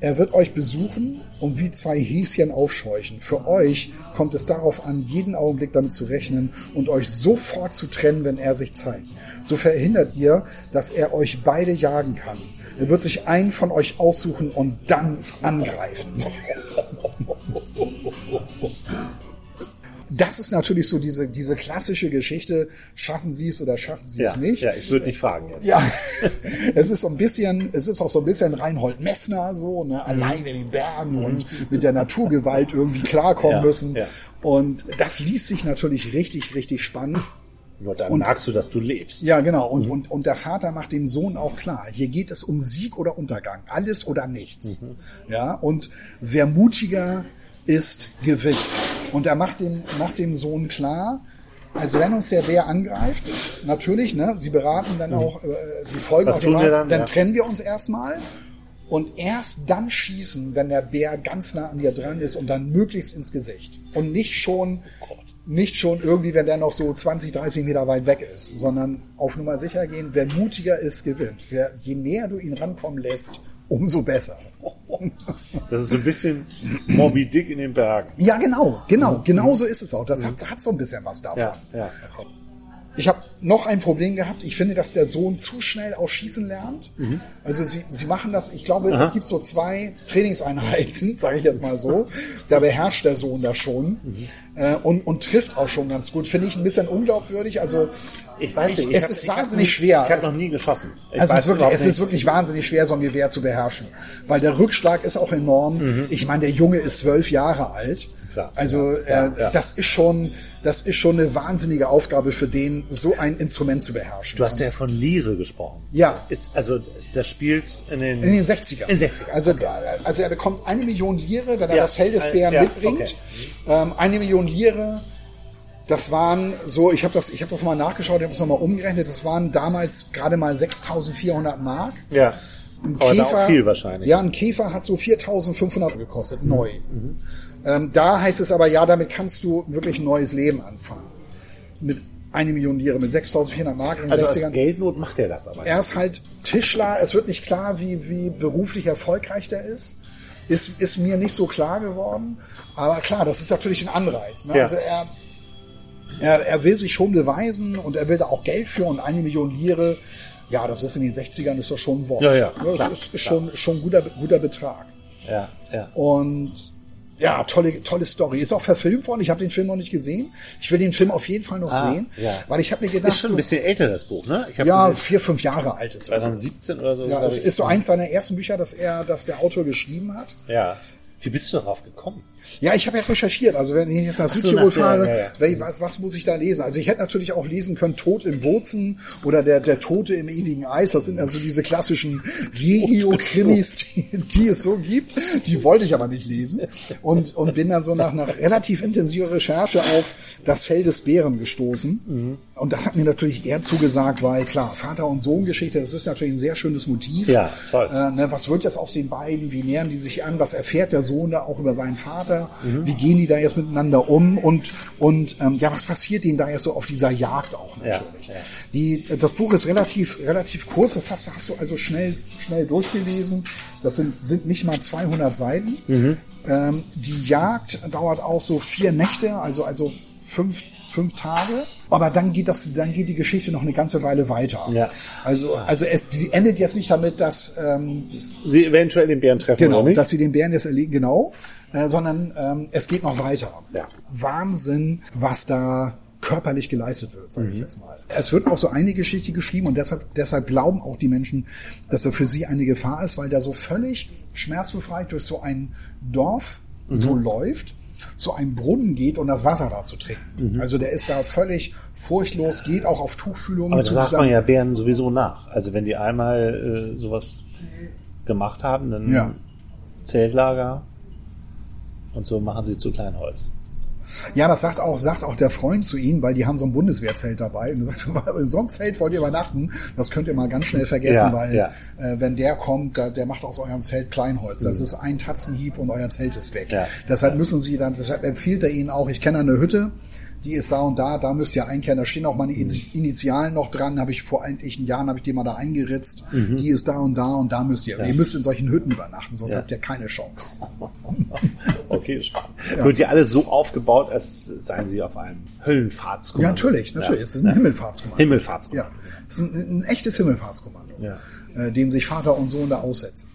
[SPEAKER 2] Er wird euch besuchen und wie zwei Häschen aufscheuchen. Für euch kommt es darauf an, jeden Augenblick damit zu rechnen und euch sofort zu trennen, wenn er sich zeigt. So verhindert ihr, dass er euch beide jagen kann. Er wird sich einen von euch aussuchen und dann angreifen. Das ist natürlich so diese, diese klassische Geschichte, schaffen Sie es oder schaffen Sie
[SPEAKER 1] Ja,
[SPEAKER 2] es nicht.
[SPEAKER 1] ja ich würde nicht fragen jetzt.
[SPEAKER 2] Ja, [laughs] es ist so ein bisschen, es ist auch so ein bisschen Reinhold Messner so, ne, allein in den Bergen und mit der Naturgewalt irgendwie klarkommen
[SPEAKER 1] Ja,
[SPEAKER 2] müssen.
[SPEAKER 1] ja.
[SPEAKER 2] Und das liest sich natürlich richtig, richtig spannend.
[SPEAKER 1] Nur dann merkst du, dass du lebst.
[SPEAKER 2] Ja, genau. Und, und, und der Vater macht dem Sohn auch klar, hier geht es um Sieg oder Untergang, alles oder nichts. Ja, und wer mutiger ist, gewinnt. Und er macht dem, macht dem Sohn klar, also wenn uns der Bär angreift, natürlich, ne, sie beraten dann auch, äh, sie folgen auch
[SPEAKER 1] dann?
[SPEAKER 2] dann
[SPEAKER 1] Ja.
[SPEAKER 2] trennen wir uns erstmal. Und erst dann schießen, wenn der Bär ganz nah an dir dran ist und dann möglichst ins Gesicht. Und nicht schon, nicht schon irgendwie, wenn der noch so 20, 30 Meter weit weg ist, sondern auf Nummer sicher gehen. Wer mutiger ist, gewinnt. Wer, je näher du ihn rankommen lässt, umso besser.
[SPEAKER 1] Das ist so ein bisschen Moby Dick in den Bergen.
[SPEAKER 2] Ja, genau, genau, genau so ist es auch. Das hat, hat so ein bisschen was davon.
[SPEAKER 1] Ja, ja.
[SPEAKER 2] Ich habe noch ein Problem gehabt. Ich finde, dass der Sohn zu schnell auch schießen lernt. Also sie, sie machen das, ich glaube, es gibt so zwei Trainingseinheiten, [laughs] sage ich jetzt mal so. Da beherrscht der Sohn das schon äh, und, und trifft auch schon ganz gut. Finde ich ein bisschen unglaubwürdig. Also
[SPEAKER 1] Ich weiß nicht.
[SPEAKER 2] Ich-
[SPEAKER 1] ich
[SPEAKER 2] es
[SPEAKER 1] hab-
[SPEAKER 2] ist
[SPEAKER 1] ich
[SPEAKER 2] wahnsinnig
[SPEAKER 1] nie-
[SPEAKER 2] schwer.
[SPEAKER 1] Ich habe noch nie geschossen. Ich
[SPEAKER 2] also es, ist wirklich, es ist wirklich wahnsinnig schwer, so ein Gewehr zu beherrschen. Weil der Rückschlag ist auch enorm. Ich meine, der Junge ist zwölf Jahre alt.
[SPEAKER 1] Klar.
[SPEAKER 2] Also
[SPEAKER 1] Ja,
[SPEAKER 2] äh,
[SPEAKER 1] ja.
[SPEAKER 2] das ist schon, das ist schon eine wahnsinnige Aufgabe für den, so ein Instrument zu beherrschen.
[SPEAKER 1] Du hast ja von Lire gesprochen.
[SPEAKER 2] Ja.
[SPEAKER 1] Ist, also, das spielt in den,
[SPEAKER 2] In den 60ern.
[SPEAKER 1] In den 60ern,
[SPEAKER 2] Also, also er bekommt eine Million Lire, wenn er
[SPEAKER 1] Ja,
[SPEAKER 2] das Feld des Bären
[SPEAKER 1] ja,
[SPEAKER 2] mitbringt.
[SPEAKER 1] okay.
[SPEAKER 2] Ähm, eine Million Lire, das waren so, ich habe das, ich habe das mal nachgeschaut, ich habe das nochmal umgerechnet, das waren damals gerade mal 6.400 Mark.
[SPEAKER 1] ja.
[SPEAKER 2] Ein
[SPEAKER 1] auch viel wahrscheinlich.
[SPEAKER 2] Ja, ein Käfer hat so 4.500 gekostet, neu. Ähm, da heißt es aber, ja, damit kannst du wirklich ein neues Leben anfangen. Mit eine Million Lire, mit 6.400 Mark in den
[SPEAKER 1] Also
[SPEAKER 2] 60ern.
[SPEAKER 1] als Geldnot macht er das aber.
[SPEAKER 2] Er ist halt Tischler. Es wird nicht klar, wie, wie beruflich erfolgreich der ist. Ist, ist mir nicht so klar geworden. Aber klar, das ist natürlich ein Anreiz. Ne?
[SPEAKER 1] Ja.
[SPEAKER 2] Also er, er, er will sich schon beweisen und er will da auch Geld für und eine Million Lire. Ja, das ist in den 60ern ist das schon ein Wort.
[SPEAKER 1] Ja, ja,
[SPEAKER 2] Das
[SPEAKER 1] klar,
[SPEAKER 2] ist, ist schon, schon ein guter, guter Betrag.
[SPEAKER 1] Ja, ja.
[SPEAKER 2] Und ja, tolle, tolle Story. Ist auch verfilmt worden. Ich habe den Film noch nicht gesehen. Ich will den Film auf jeden Fall noch
[SPEAKER 1] Ah,
[SPEAKER 2] sehen.
[SPEAKER 1] ja.
[SPEAKER 2] Weil ich habe mir gedacht,
[SPEAKER 1] Ist schon ein bisschen älter, das Buch, ne?
[SPEAKER 2] Ja, vier, fünf Jahre alt ist es.
[SPEAKER 1] 2017 oder so.
[SPEAKER 2] Ja, es
[SPEAKER 1] ich.
[SPEAKER 2] ist so eins seiner ersten Bücher, dass er, dass der Autor geschrieben hat.
[SPEAKER 1] Ja. Wie bist du darauf gekommen?
[SPEAKER 2] Ja, ich habe ja recherchiert. Also wenn ich jetzt nach
[SPEAKER 1] so,
[SPEAKER 2] Südtirol
[SPEAKER 1] nach der-
[SPEAKER 2] fahre,
[SPEAKER 1] ja, ja.
[SPEAKER 2] was, was muss ich da lesen? Also ich hätte natürlich auch lesen können Tod in Bozen oder der, der Tote im ewigen Eis. Das sind also diese klassischen Regio-Krimis, die, die es so gibt. Die wollte ich aber nicht lesen. Und, und bin dann so nach, nach relativ intensiver Recherche auf das Fell des Bären gestoßen.
[SPEAKER 1] Mhm.
[SPEAKER 2] Und das hat mir natürlich eher zugesagt, weil klar, Vater- und Sohn-Geschichte, das ist natürlich ein sehr schönes Motiv.
[SPEAKER 1] Ja, toll.
[SPEAKER 2] Äh, ne, was wird jetzt aus den beiden? Wie nähern die sich an? Was erfährt der Sohn da auch über seinen Vater?
[SPEAKER 1] Mhm.
[SPEAKER 2] Wie gehen die da jetzt miteinander um? Und, und ähm, ja, was passiert denen da jetzt so auf dieser Jagd auch natürlich?
[SPEAKER 1] Ja, ja.
[SPEAKER 2] Die, das Buch ist relativ, relativ kurz. Das hast, du- hast du also schnell, schnell durchgelesen. Das sind, sind nicht mal 200 Seiten.
[SPEAKER 1] Mhm.
[SPEAKER 2] Ähm, die Jagd dauert auch so vier Nächte, also, also fünf, fünf Tage. Aber dann geht das, dann geht die Geschichte noch eine ganze Weile weiter.
[SPEAKER 1] Ja.
[SPEAKER 2] Also, also es die endet jetzt nicht damit, dass ähm,
[SPEAKER 1] Sie eventuell den Bären treffen
[SPEAKER 2] genau,
[SPEAKER 1] oder nicht?
[SPEAKER 2] dass sie den Bären jetzt erlegen, genau, äh, sondern ähm, es geht noch weiter.
[SPEAKER 1] Ja.
[SPEAKER 2] Wahnsinn, was da körperlich geleistet wird, sage ich jetzt mal. Es wird auch so eine Geschichte geschrieben und deshalb, deshalb glauben auch die Menschen, dass er für sie eine Gefahr ist, weil der so völlig schmerzbefreit durch so ein Dorf so läuft, zu einem Brunnen geht und das Wasser da zu trinken. Also der ist da völlig furchtlos, geht auch auf Tuchfühlungen
[SPEAKER 1] Aber das sagt man ja Bären sowieso nach. Also wenn die einmal äh, sowas gemacht haben, dann
[SPEAKER 2] Ja.
[SPEAKER 1] Zeltlager und so machen sie zu Kleinholz.
[SPEAKER 2] Ja, das sagt auch, sagt auch der Freund zu ihnen, weil die haben so ein Bundeswehrzelt dabei. Und er sagt, [laughs] in so einem Zelt wollt ihr übernachten, das könnt ihr mal ganz schnell vergessen,
[SPEAKER 1] Ja,
[SPEAKER 2] weil
[SPEAKER 1] ja.
[SPEAKER 2] Äh, wenn der kommt, da, der macht aus eurem Zelt Kleinholz. Das ist ein Tatzenhieb und euer Zelt ist weg.
[SPEAKER 1] Mhm. Ja.
[SPEAKER 2] Deshalb müssen sie dann, deshalb empfiehlt er ihnen auch, ich kenne eine Hütte, die ist da und da, da müsst ihr einkehren. Da stehen auch meine
[SPEAKER 1] Mhm.
[SPEAKER 2] Initialen noch dran, habe ich vor etlichen Jahren, habe ich die mal da eingeritzt. Die ist da und da und da müsst ihr. Ihr müsst in solchen Hütten übernachten, sonst
[SPEAKER 1] Mhm. Ja.
[SPEAKER 2] habt ihr keine Chance. [laughs]
[SPEAKER 1] Okay, spannend. Wird ja alles so aufgebaut, als seien sie auf einem Höllenfahrtskommando.
[SPEAKER 2] Ja, natürlich, natürlich. Es ist ein Himmelfahrtskommando.
[SPEAKER 1] Himmelfahrtskommando.
[SPEAKER 2] Ja, es ist ein, ein echtes Himmelfahrtskommando,
[SPEAKER 1] Ja.
[SPEAKER 2] äh, dem sich Vater und Sohn da aussetzen.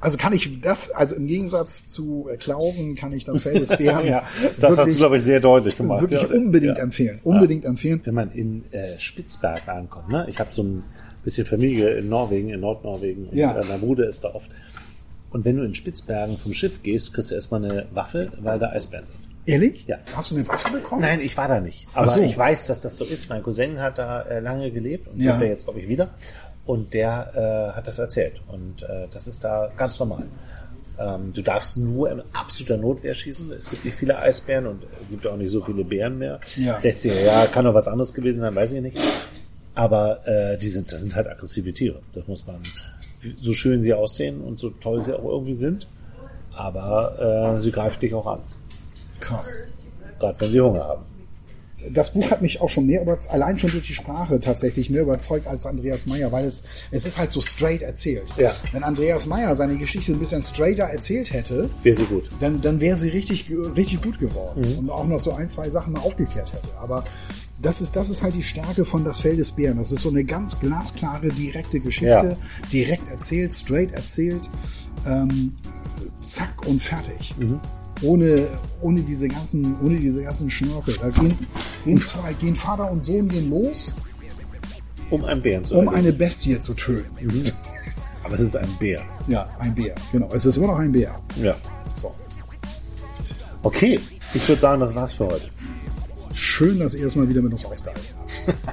[SPEAKER 2] Also kann ich das, also im Gegensatz zu äh, Klausen, kann ich das Feld des Bären [laughs]
[SPEAKER 1] Ja, das hast du, glaube ich, sehr deutlich gemacht.
[SPEAKER 2] wirklich
[SPEAKER 1] Ja.
[SPEAKER 2] unbedingt
[SPEAKER 1] Ja.
[SPEAKER 2] empfehlen. Unbedingt empfehlen.
[SPEAKER 1] Wenn man in äh, Spitzberg ankommt, ne? ich habe so ein bisschen Familie in Norwegen, in Nordnorwegen, und
[SPEAKER 2] Ja.
[SPEAKER 1] äh, mein Bruder ist da oft. Und wenn du in Spitzbergen vom Schiff gehst, kriegst du erstmal eine Waffe, weil da Eisbären sind.
[SPEAKER 2] Ehrlich?
[SPEAKER 1] Ja.
[SPEAKER 2] Hast du eine Waffe bekommen?
[SPEAKER 1] Nein, ich war da nicht. Aber
[SPEAKER 2] so.
[SPEAKER 1] ich weiß, dass das so ist. Mein Cousin hat da äh, lange gelebt und
[SPEAKER 2] Ja.
[SPEAKER 1] lebt da jetzt, glaube ich, wieder. Und der äh, hat das erzählt. Und äh, das ist da ganz normal. Ähm, du darfst nur in absoluter Notwehr schießen. Es gibt nicht viele Eisbären und es gibt auch nicht so viele Bären mehr.
[SPEAKER 2] Ja.
[SPEAKER 1] 60er Jahre kann doch was anderes gewesen sein, weiß ich nicht. Aber äh, die sind, das sind halt aggressive Tiere. Das muss man, so schön sie aussehen und so toll sie auch irgendwie sind. Aber äh, sie greifen dich auch an.
[SPEAKER 2] Krass.
[SPEAKER 1] Gerade wenn sie Hunger haben.
[SPEAKER 2] Das Buch hat mich auch schon mehr überzeugt, allein schon durch die Sprache tatsächlich mehr überzeugt als Andreas Meyer, weil es, es ist halt so straight erzählt.
[SPEAKER 1] Ja.
[SPEAKER 2] Wenn Andreas Meyer seine Geschichte ein bisschen straighter erzählt hätte,
[SPEAKER 1] Wäre sie gut.
[SPEAKER 2] dann, dann wäre sie richtig, richtig gut geworden
[SPEAKER 1] Mhm.
[SPEAKER 2] und auch noch so ein, zwei Sachen mal aufgeklärt hätte. Aber das ist, das ist halt die Stärke von Das Feld des Bären. Das ist so eine ganz glasklare, direkte Geschichte,
[SPEAKER 1] Ja.
[SPEAKER 2] direkt erzählt, straight erzählt, ähm, zack und fertig.
[SPEAKER 1] Mhm.
[SPEAKER 2] Ohne, ohne diese ganzen, ohne diese ganzen Schnörkel. Da gehen, gehen zwei, gehen Vater und Sohn gehen los,
[SPEAKER 1] Um einen Bären zu
[SPEAKER 2] um
[SPEAKER 1] erlegen.
[SPEAKER 2] eine Bestie zu töten.
[SPEAKER 1] Aber es ist ein Bär.
[SPEAKER 2] Ja, ein Bär. Genau. Es ist immer noch ein Bär.
[SPEAKER 1] Ja.
[SPEAKER 2] So.
[SPEAKER 1] Okay, ich würde sagen, das war's für heute.
[SPEAKER 2] Schön, dass ihr es mal wieder mit uns ausgehalten habt. [laughs]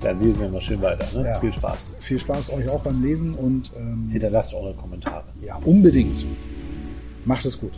[SPEAKER 1] Dann lesen wir mal schön weiter. Ne?
[SPEAKER 2] Ja.
[SPEAKER 1] Viel Spaß.
[SPEAKER 2] Viel Spaß euch auch beim Lesen und ähm,
[SPEAKER 1] Hinterlasst eure Kommentare.
[SPEAKER 2] ja, unbedingt. Macht es gut.